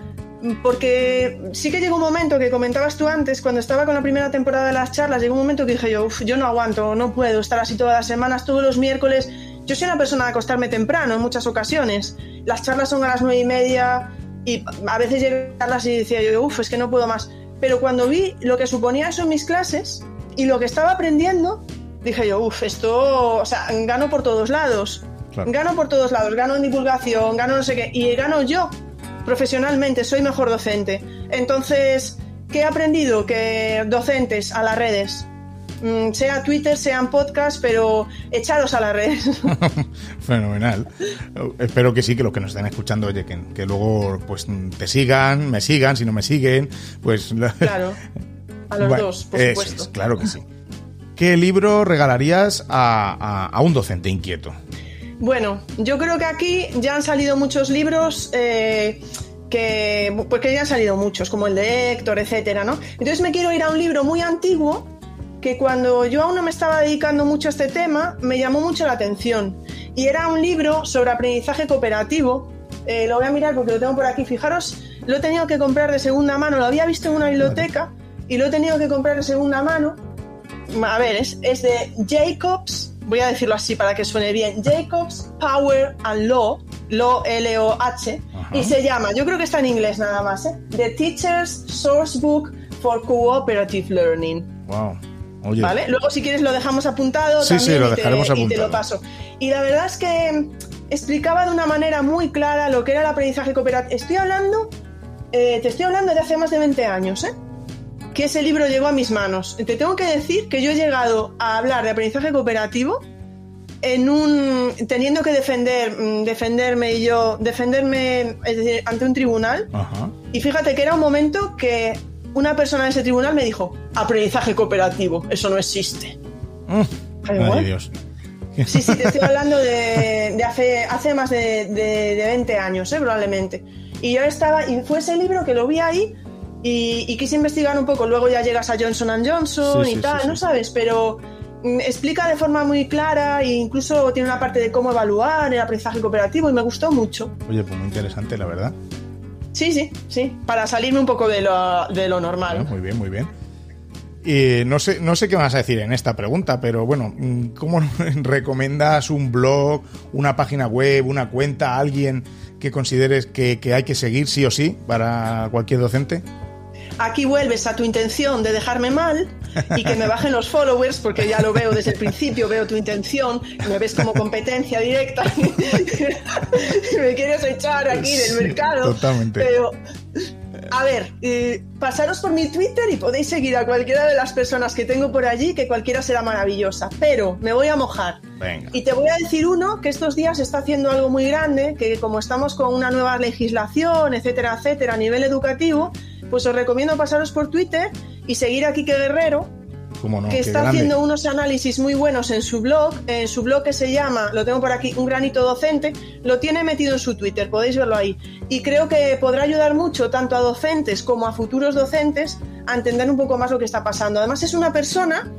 porque sí que llegó un momento que comentabas tú antes, cuando estaba con la primera temporada de las charlas, llegó un momento que dije yo, yo no aguanto, no puedo estar así todas las semanas, todos los miércoles. Yo soy una persona de acostarme temprano en muchas ocasiones. Las charlas son a las nueve y media y a veces llegué a charlas y decía yo, uff, es que no puedo más. Pero cuando vi lo que suponía eso en mis clases y lo que estaba aprendiendo, dije yo, uff, esto, o sea, gano por todos lados. Claro. Gano por todos lados, gano en divulgación, gano no sé qué, y gano yo profesionalmente, soy mejor docente. Entonces, ¿qué he aprendido? Que docentes a las redes, mm, sea Twitter, sean podcast, pero echaros a las redes. Fenomenal. Espero que sí, que los que nos estén escuchando, oye, que, que, luego pues te sigan, me sigan, si no me siguen, pues... Claro, a los bueno, dos, por supuesto. Es, claro que sí. ¿Qué libro regalarías a, a, a un docente inquieto? Bueno, yo creo que aquí ya han salido muchos libros eh, que, porque ya han salido muchos, como el de Héctor, etcétera, ¿no? Entonces me quiero ir a un libro muy antiguo que cuando yo aún no me estaba dedicando mucho a este tema me llamó mucho la atención y era un libro sobre aprendizaje cooperativo. Eh, lo voy a mirar porque lo tengo por aquí. Fijaros, lo he tenido que comprar de segunda mano. Lo había visto en una biblioteca y lo he tenido que comprar de segunda mano. A ver, es, es de Jacobs voy a decirlo así para que suene bien, Jacobs Power and Law, Law L-O-H, y se llama, yo creo que está en inglés nada más, ¿eh? The Teacher's Sourcebook for Cooperative Learning. Wow. Oye. ¿Vale? Luego si quieres lo dejamos apuntado sí, también sí, lo y, te, dejaremos y, apuntado. te, lo paso. Y la verdad es que explicaba de una manera muy clara lo que era el aprendizaje cooperativo. Estoy hablando, eh, te estoy hablando de hace más de 20 años, ¿eh? Que ese libro llegó a mis manos. Te tengo que decir que yo he llegado a hablar de aprendizaje cooperativo en un teniendo que defender defenderme y yo defenderme es decir ante un tribunal Ajá. y fíjate que era un momento que una persona en ese tribunal me dijo aprendizaje cooperativo eso no existe Mm. Ay, Dios. sí sí te estoy hablando de, de hace hace más de, de, de 20 años ¿eh? probablemente y yo estaba y fue ese libro que lo vi ahí y, y, quise investigar un poco. Luego ya llegas a Johnson Johnson Sí, y sí, tal, sí, ¿no sabes? Pero mm, explica de forma muy clara e incluso tiene una parte de cómo evaluar el aprendizaje cooperativo y me gustó mucho. Oye, pues muy interesante, la verdad. Sí, sí, sí, para salirme un poco de lo, de lo normal. Bueno, muy bien, muy bien. Y no sé, no sé qué vas a decir en esta pregunta, pero bueno, mm, ¿cómo recomiendas un blog, una página web, una cuenta a alguien que consideres que, que hay que seguir sí o sí para cualquier docente? Aquí vuelves a tu intención de dejarme mal y que me bajen los followers, porque ya lo veo desde el principio, veo tu intención, me ves como competencia directa. me quieres echar aquí del Sí, mercado. totalmente. Pero, a ver, eh, pasaros por mi Twitter y podéis seguir a cualquiera de las personas que tengo por allí, que cualquiera será maravillosa. Pero me voy a mojar. Venga. Y te voy a decir uno que estos días está haciendo algo muy grande, que como estamos con una nueva legislación, etcétera, etcétera, a nivel educativo, pues os recomiendo pasaros por Twitter y seguir a Quique Guerrero, que está haciendo unos análisis muy buenos en su blog, en su blog que se llama, lo tengo por aquí, Un granito docente, lo tiene metido en su Twitter, podéis verlo ahí. Y creo que podrá ayudar mucho tanto a docentes como a futuros docentes a entender un poco más lo que está pasando. Además es una persona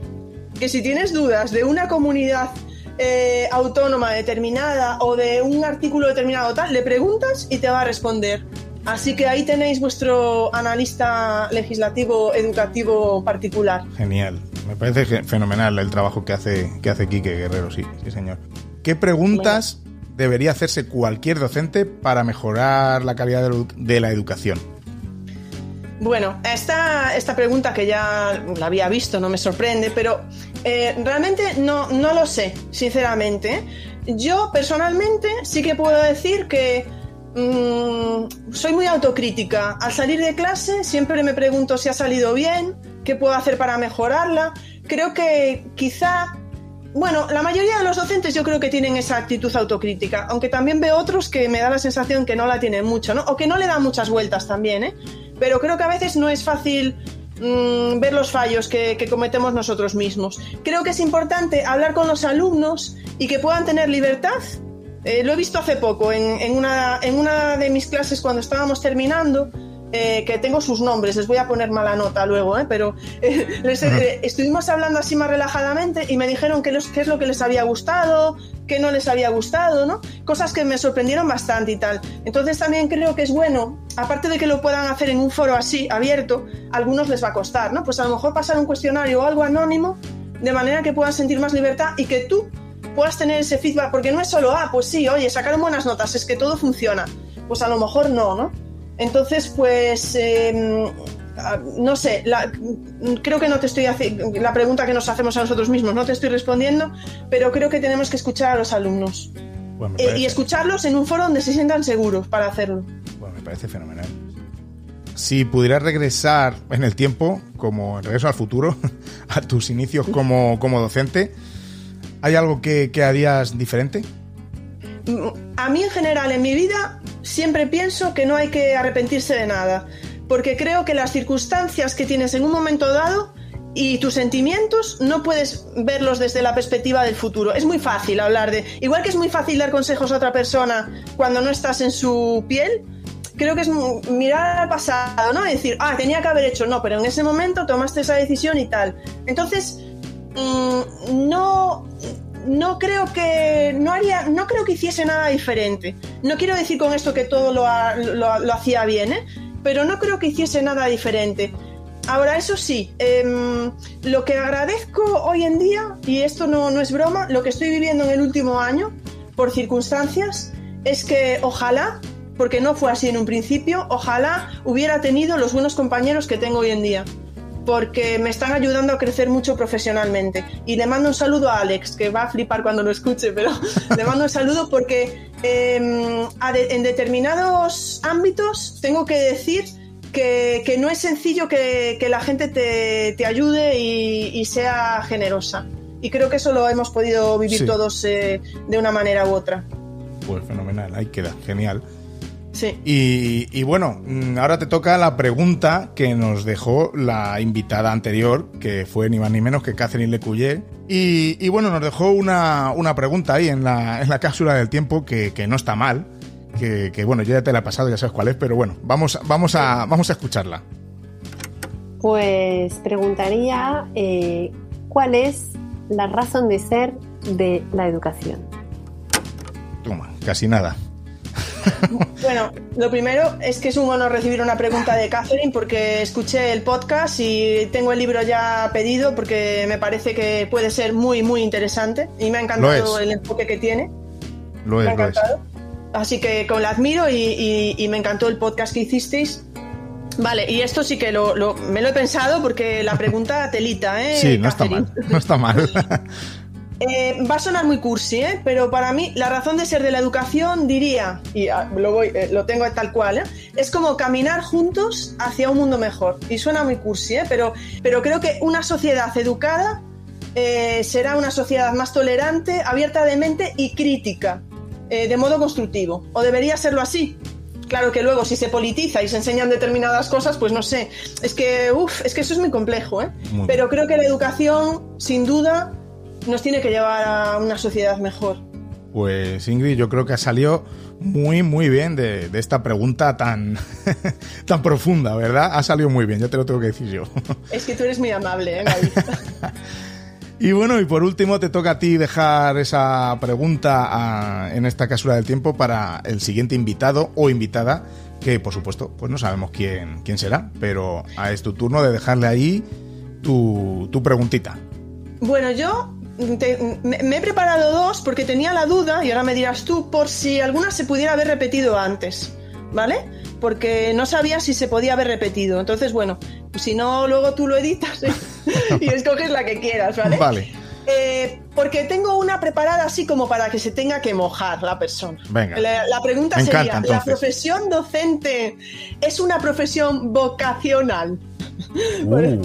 que si tienes dudas de una comunidad eh, autónoma determinada o de un artículo determinado tal, le preguntas y te va a responder. Así que ahí tenéis vuestro analista legislativo educativo particular. Genial. Me parece fenomenal el trabajo que hace, que hace Quique Guerrero, sí, sí señor. ¿Qué preguntas debería hacerse cualquier docente para mejorar la calidad de la educación? Bueno, esta, esta pregunta que ya la había visto, no me sorprende, pero eh, realmente no, no lo sé, sinceramente. Yo personalmente sí que puedo decir que Mm, soy muy autocrítica. Al salir de clase siempre me pregunto si ha salido bien, qué puedo hacer para mejorarla. Creo que quizá, bueno, la mayoría de los docentes yo creo que tienen esa actitud autocrítica, aunque también veo otros que me da la sensación que no la tienen mucho, ¿no? O que no le dan muchas vueltas también, ¿eh? Pero creo que a veces no es fácil mm, ver los fallos que, que cometemos nosotros mismos. Creo que es importante hablar con los alumnos y que puedan tener libertad eh, lo he visto hace poco, en, una, en una de mis clases cuando estábamos terminando, eh, que tengo sus nombres, les voy a poner mala nota luego, eh, pero estuvimos hablando así más relajadamente y me dijeron qué, qué es lo que les había gustado, qué no les había gustado, ¿no? Cosas que me sorprendieron bastante y tal. Entonces también creo que es bueno, aparte de que lo puedan hacer en un foro así, abierto, a algunos les va a costar, ¿no? Pues a lo mejor pasar un cuestionario o algo anónimo, de manera que puedan sentir más libertad y que tú puedas tener ese feedback, porque no es solo, ah, pues sí, oye, sacaron buenas notas, es que todo funciona. Pues a lo mejor no, ¿no? Entonces, pues, ah, no sé, creo que no te estoy haciendo la pregunta que nos hacemos a nosotros mismos, no te estoy respondiendo, pero creo que tenemos que escuchar a los alumnos. Eh, y escucharlos en un foro donde se sientan seguros para hacerlo. Bueno, me parece fenomenal. Si pudieras regresar en el tiempo, como regreso al futuro, a tus inicios como, como docente, ¿Hay algo que, harías diferente? A mí en general en mi vida siempre pienso que no hay que arrepentirse de nada, porque creo que las circunstancias que tienes en un momento dado y tus sentimientos no puedes verlos desde la perspectiva del futuro. Es muy fácil hablar de... Igual que es muy fácil dar consejos a otra persona cuando no estás en su piel, creo que es mirar al pasado, ¿no? Decir, ah, tenía que haber hecho, no, pero en ese momento tomaste esa decisión y tal. Entonces, Mm, no, no creo que no haría, no creo que hiciese nada diferente. No quiero decir con esto que todo lo, lo, hacía bien, ¿eh? pero no creo que hiciese nada diferente. Ahora, eso sí, em, lo que agradezco hoy en día, y esto no, no es broma, lo que estoy viviendo en el último año, por circunstancias, es que ojalá, porque no fue así en un principio, ojalá hubiera tenido los buenos compañeros que tengo hoy en día porque me están ayudando a crecer mucho profesionalmente. Y le mando un saludo a Alex, que va a flipar cuando lo escuche, pero le mando un saludo porque em, en determinados ámbitos tengo que decir que, no es sencillo que, la gente te, ayude y, sea generosa. Y creo que eso lo hemos podido vivir todos eh, de una manera u otra. Pues fenomenal, ahí queda, genial. Y, bueno, mm, ahora te toca la pregunta que nos dejó la invitada anterior, que fue ni más ni menos que Catherine Lecuyer. Y, bueno, nos dejó una, pregunta ahí en la, en la cápsula del tiempo que, no está mal. Que, bueno, yo ya te la he pasado, ya sabes cuál es, pero bueno, vamos, vamos, a, vamos a escucharla. Pues preguntaría eh, cuál es la razón de ser de la educación. Toma, casi nada. Bueno, lo primero es que es un honor recibir una pregunta de Catherine porque escuché el podcast y tengo el libro ya pedido porque me parece que puede ser muy, muy interesante y me ha encantado el enfoque que tiene. Lo es, me ha encantado. Así que con la admiro y, me encantó el podcast que hicisteis. Vale, y esto sí que lo, me lo he pensado porque la pregunta telita, ¿eh? Sí, no está mal. No está mal. Eh, va a sonar muy cursi, ¿eh? pero para mí la razón de ser de la educación diría, y ah, lo, voy, eh, lo tengo tal cual, ¿eh? es como caminar juntos hacia un mundo mejor. Y suena muy cursi, ¿eh? pero, pero creo que una sociedad educada será una sociedad más tolerante, abierta de mente y crítica, de modo constructivo. ¿O debería serlo así? Claro que luego si se politiza y se enseñan determinadas cosas, pues no sé. Es que, uff, es que eso es muy complejo, ¿eh? Muy Pero creo que la educación, sin duda, nos tiene que llevar a una sociedad mejor. Pues Ingrid, yo creo que ha salido muy, muy bien de, de esta pregunta tan, tan profunda, ¿verdad? Ha salido muy bien, ya te lo tengo que decir yo. Es que tú eres muy amable, ¿eh, David? Y bueno, y por último te toca a ti dejar esa pregunta a- en esta cápsula del tiempo para el siguiente invitado o invitada, que por supuesto, pues no sabemos quién, quién será, pero ah, es tu turno de dejarle ahí tu, tu preguntita. Bueno, yo te- me, me he preparado dos porque tenía la duda, y ahora me dirás tú, por si alguna se pudiera haber repetido antes, ¿vale? Porque no sabía si se podía haber repetido. Entonces, bueno, si no, luego tú lo editas ¿eh? y escoges la que quieras, ¿vale? Vale. Eh, porque tengo una preparada así como para que se tenga que mojar la persona. Venga. La, la pregunta Me sería, encanta, ¿la profesión docente es una profesión vocacional? Uh,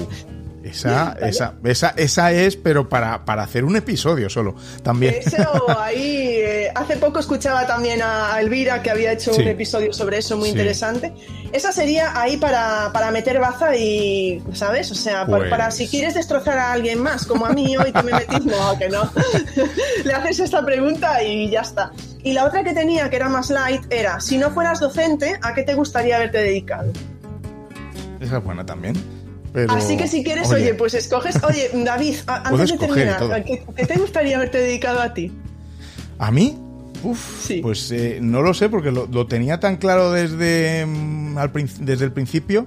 esa, esa, esa, esa es, pero para, para hacer un episodio solo, también. Eso ahí, eh, hace poco escuchaba también a Elvira que había hecho Sí. un episodio sobre eso muy Sí. interesante. Esa sería ahí para, para meter baza y, ¿sabes? O sea, Pues- para si quieres destrozar a alguien más, como a mí hoy que me metís, no, que no. Le haces esta pregunta y ya está. Y la otra que tenía, que era más light, era, si no fueras docente, ¿a qué te gustaría haberte dedicado? Esa es buena también. Pero, Así que si quieres, oye, pues escoges, oye, David, antes de terminar, todo. ¿a ¿qué, qué te gustaría haberte dedicado a ti? ¿A mí? Uf, Sí. pues eh, no lo sé porque lo, lo tenía tan claro desde, mm, al prin- desde el principio.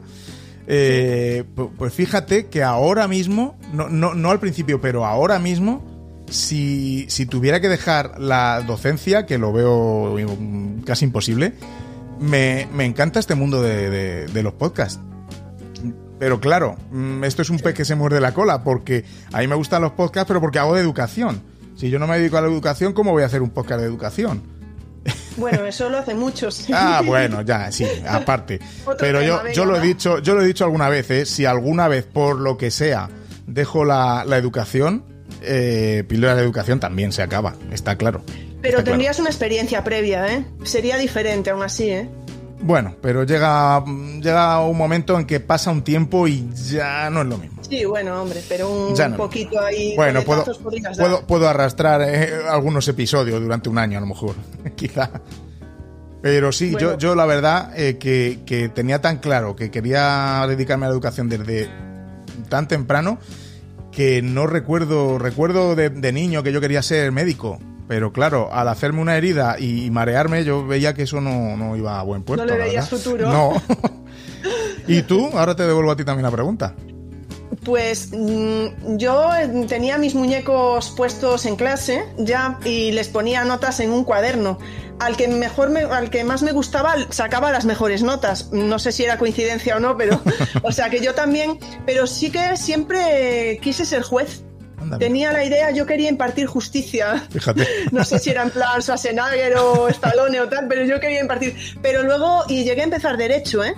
Eh, pu- pues fíjate que ahora mismo, no, no, no al principio, pero ahora mismo, si, si tuviera que dejar la docencia, que lo veo mm, casi imposible, me, me encanta este mundo de, de- de los podcasts. Pero claro, mm, esto es un pez que se muerde la cola, porque a mí me gustan los podcasts, pero porque hago de educación. Si yo no me dedico a la educación, ¿cómo voy a hacer un podcast de educación? Bueno, eso lo hace muchos. Ah, bueno, ya, sí, aparte. Pero yo, yo lo he dicho, yo lo he dicho alguna vez, ¿eh? si alguna vez por lo que sea dejo la, la educación, eh, píldora de educación también se acaba, está claro. Pero Está tendrías una experiencia previa, ¿eh? Sería diferente aún así, ¿eh? Bueno, pero llega, llega un momento en que pasa un tiempo y ya no es lo mismo. Sí, bueno, hombre, pero un no. poquito ahí. Bueno, puedo, puedo, puedo arrastrar eh, algunos episodios durante un año, a lo mejor, quizá. Pero sí, Bueno. yo, yo la verdad eh, que, que tenía tan claro que quería dedicarme a la educación desde tan temprano que no recuerdo, recuerdo de, de niño que yo quería ser médico. Pero claro, al hacerme una herida y marearme, yo veía que eso no, no iba a buen puerto. No le veías futuro. No. ¿Y tú? Ahora te devuelvo a ti también la pregunta. Pues mm, yo eh, tenía mis muñecos puestos en clase ya y les ponía notas en un cuaderno. Al que mejor me- al que más me gustaba sacaba las mejores notas. No sé si era coincidencia o no, pero o sea que yo también, pero sí que siempre quise ser juez. Tenía la idea, yo quería impartir justicia. Fíjate. No sé si era en plan Schwarzenegger o Stallone o tal, pero yo quería impartir. Pero luego, y llegué a empezar derecho, ¿eh?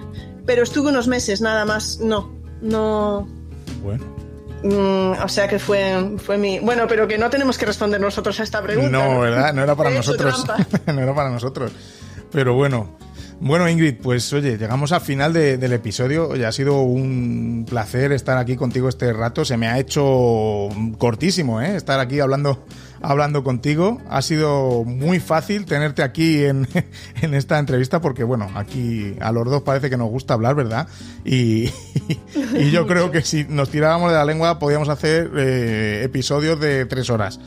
Pero estuve unos meses nada más. No, no. Bueno. mm, o sea que fue, fue mi. Bueno, pero que no tenemos que responder nosotros a esta pregunta. No, ¿verdad? No era para nosotros. no era para nosotros. Pero bueno. Bueno, Ingrid, pues oye, llegamos al final de- del episodio. Oye, ha sido un placer estar aquí contigo este rato. Se me ha hecho cortísimo, ¿eh? Estar aquí hablando, hablando contigo. Ha sido muy fácil tenerte aquí en, en esta entrevista porque, bueno, aquí a los dos parece que nos gusta hablar, ¿verdad? Y, y yo creo que si nos tirábamos de la lengua podíamos hacer eh, episodios de tres horas.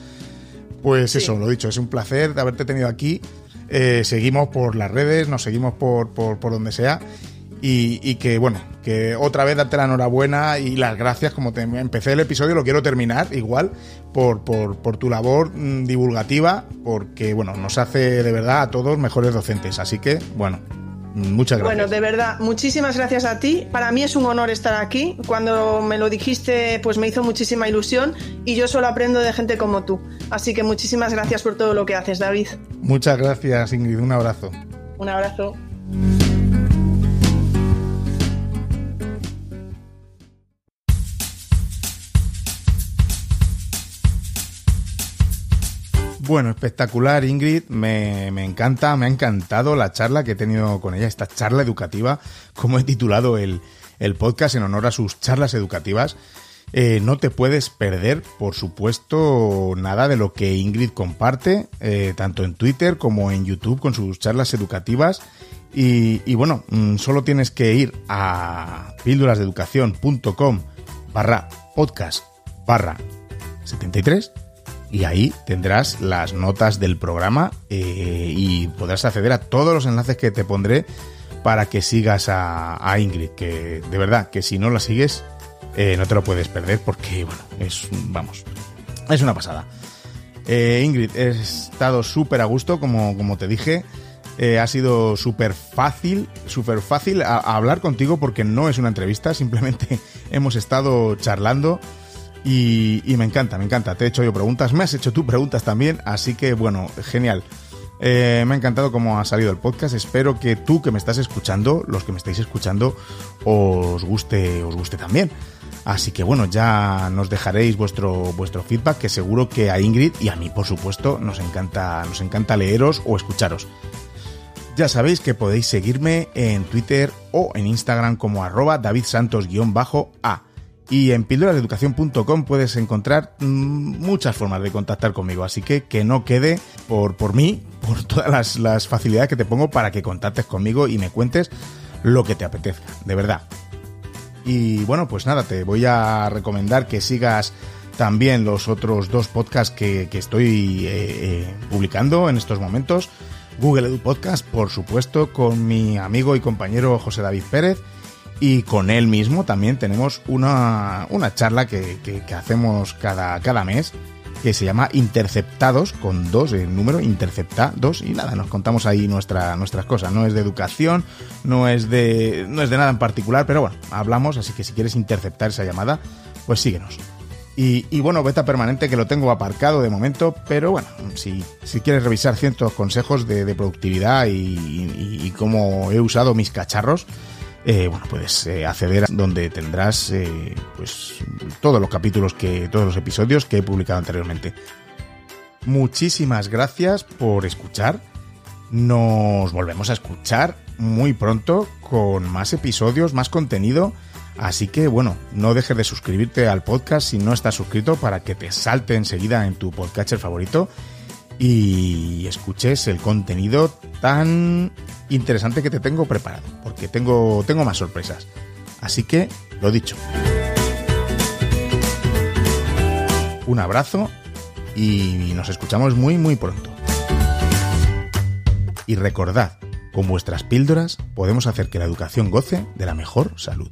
Pues Sí. eso, lo dicho, es un placer de haberte tenido aquí. Eh, seguimos por las redes, nos seguimos por, por, por donde sea. Y, y que, bueno, que otra vez darte la enhorabuena y las gracias. Como te, empecé el episodio, lo quiero terminar igual por, por, por tu labor mm, divulgativa, porque, bueno, nos hace de verdad a todos mejores docentes. Así que, bueno, muchas gracias. Bueno, de verdad, muchísimas gracias a ti. Para mí es un honor estar aquí. Cuando me lo dijiste, pues me hizo muchísima ilusión y yo solo aprendo de gente como tú. Así que muchísimas gracias por todo lo que haces, David. Muchas gracias, Ingrid. Un abrazo. Un abrazo. Bueno, espectacular Ingrid, me, me, encanta, me ha encantado la charla que he tenido con ella, esta charla educativa, como he titulado el, el podcast en honor a sus charlas educativas. Eh, no te puedes perder, por supuesto, nada de lo que Ingrid comparte, eh, tanto en Twitter como en YouTube con sus charlas educativas. Y, bueno, mm, solo tienes que ir a píldorasdeeducación.com barra podcast barra 73 y ahí tendrás las notas del programa eh, y podrás acceder a todos los enlaces que te pondré para que sigas a, Ingrid, que de verdad que si no la sigues eh, no te lo puedes perder porque, bueno, es, vamos, es una pasada. Eh, Ingrid, he estado súper a gusto, como, como te dije. Ha sido súper fácil, súper fácil a hablar contigo porque no es una entrevista, simplemente hemos estado charlando. Y, me encanta, me encanta. Te he hecho yo preguntas, me has hecho tú preguntas también, así que bueno, genial. Eh, me ha encantado cómo ha salido el podcast. Espero que tú que me estás escuchando, los que me estáis escuchando, os guste, os guste también. Así que bueno, ya nos dejaréis vuestro, vuestro feedback, que seguro que a Ingrid y a mí, por supuesto, nos encanta, nos encanta leeros o escucharos. Ya sabéis que podéis seguirme en Twitter o en Instagram como arroba davidsantos-a. Y en píldorasdeeducación.com puedes encontrar muchas formas de contactar conmigo, así que que no quede por, por mí, por todas las, las facilidades que te pongo para que contactes conmigo y me cuentes lo que te apetezca, de verdad. Y bueno, pues nada, te voy a recomendar que sigas también los otros dos podcasts que, que estoy eh, eh, publicando en estos momentos. Google Edu Podcast, por supuesto, con mi amigo y compañero José David Pérez y con él mismo también tenemos una, una charla que, que, hacemos cada, cada mes que se llama Interceptados, con dos el número, Interceptados, y nada, nos contamos ahí nuestra, nuestras cosas. No es de educación, no es de, no es de nada en particular, pero bueno, hablamos, así que si quieres interceptar esa llamada, pues síguenos. Y, bueno, beta permanente que lo tengo aparcado de momento, pero bueno, si, si quieres revisar ciertos consejos de, productividad y, cómo he usado mis cacharros, eh, bueno, puedes eh, acceder a donde tendrás eh, pues todos los capítulos que, todos los episodios que he publicado anteriormente. Muchísimas gracias por escuchar. Nos volvemos a escuchar muy pronto con más episodios, más contenido. Así que bueno, no dejes de suscribirte al podcast si no estás suscrito para que te salte enseguida en tu podcatcher favorito y escuches el contenido tan interesante que te tengo preparado, porque tengo, tengo más sorpresas. Así que, lo dicho. Un abrazo y nos escuchamos muy muy pronto. Y recordad, con vuestras píldoras podemos hacer que la educación goce de la mejor salud.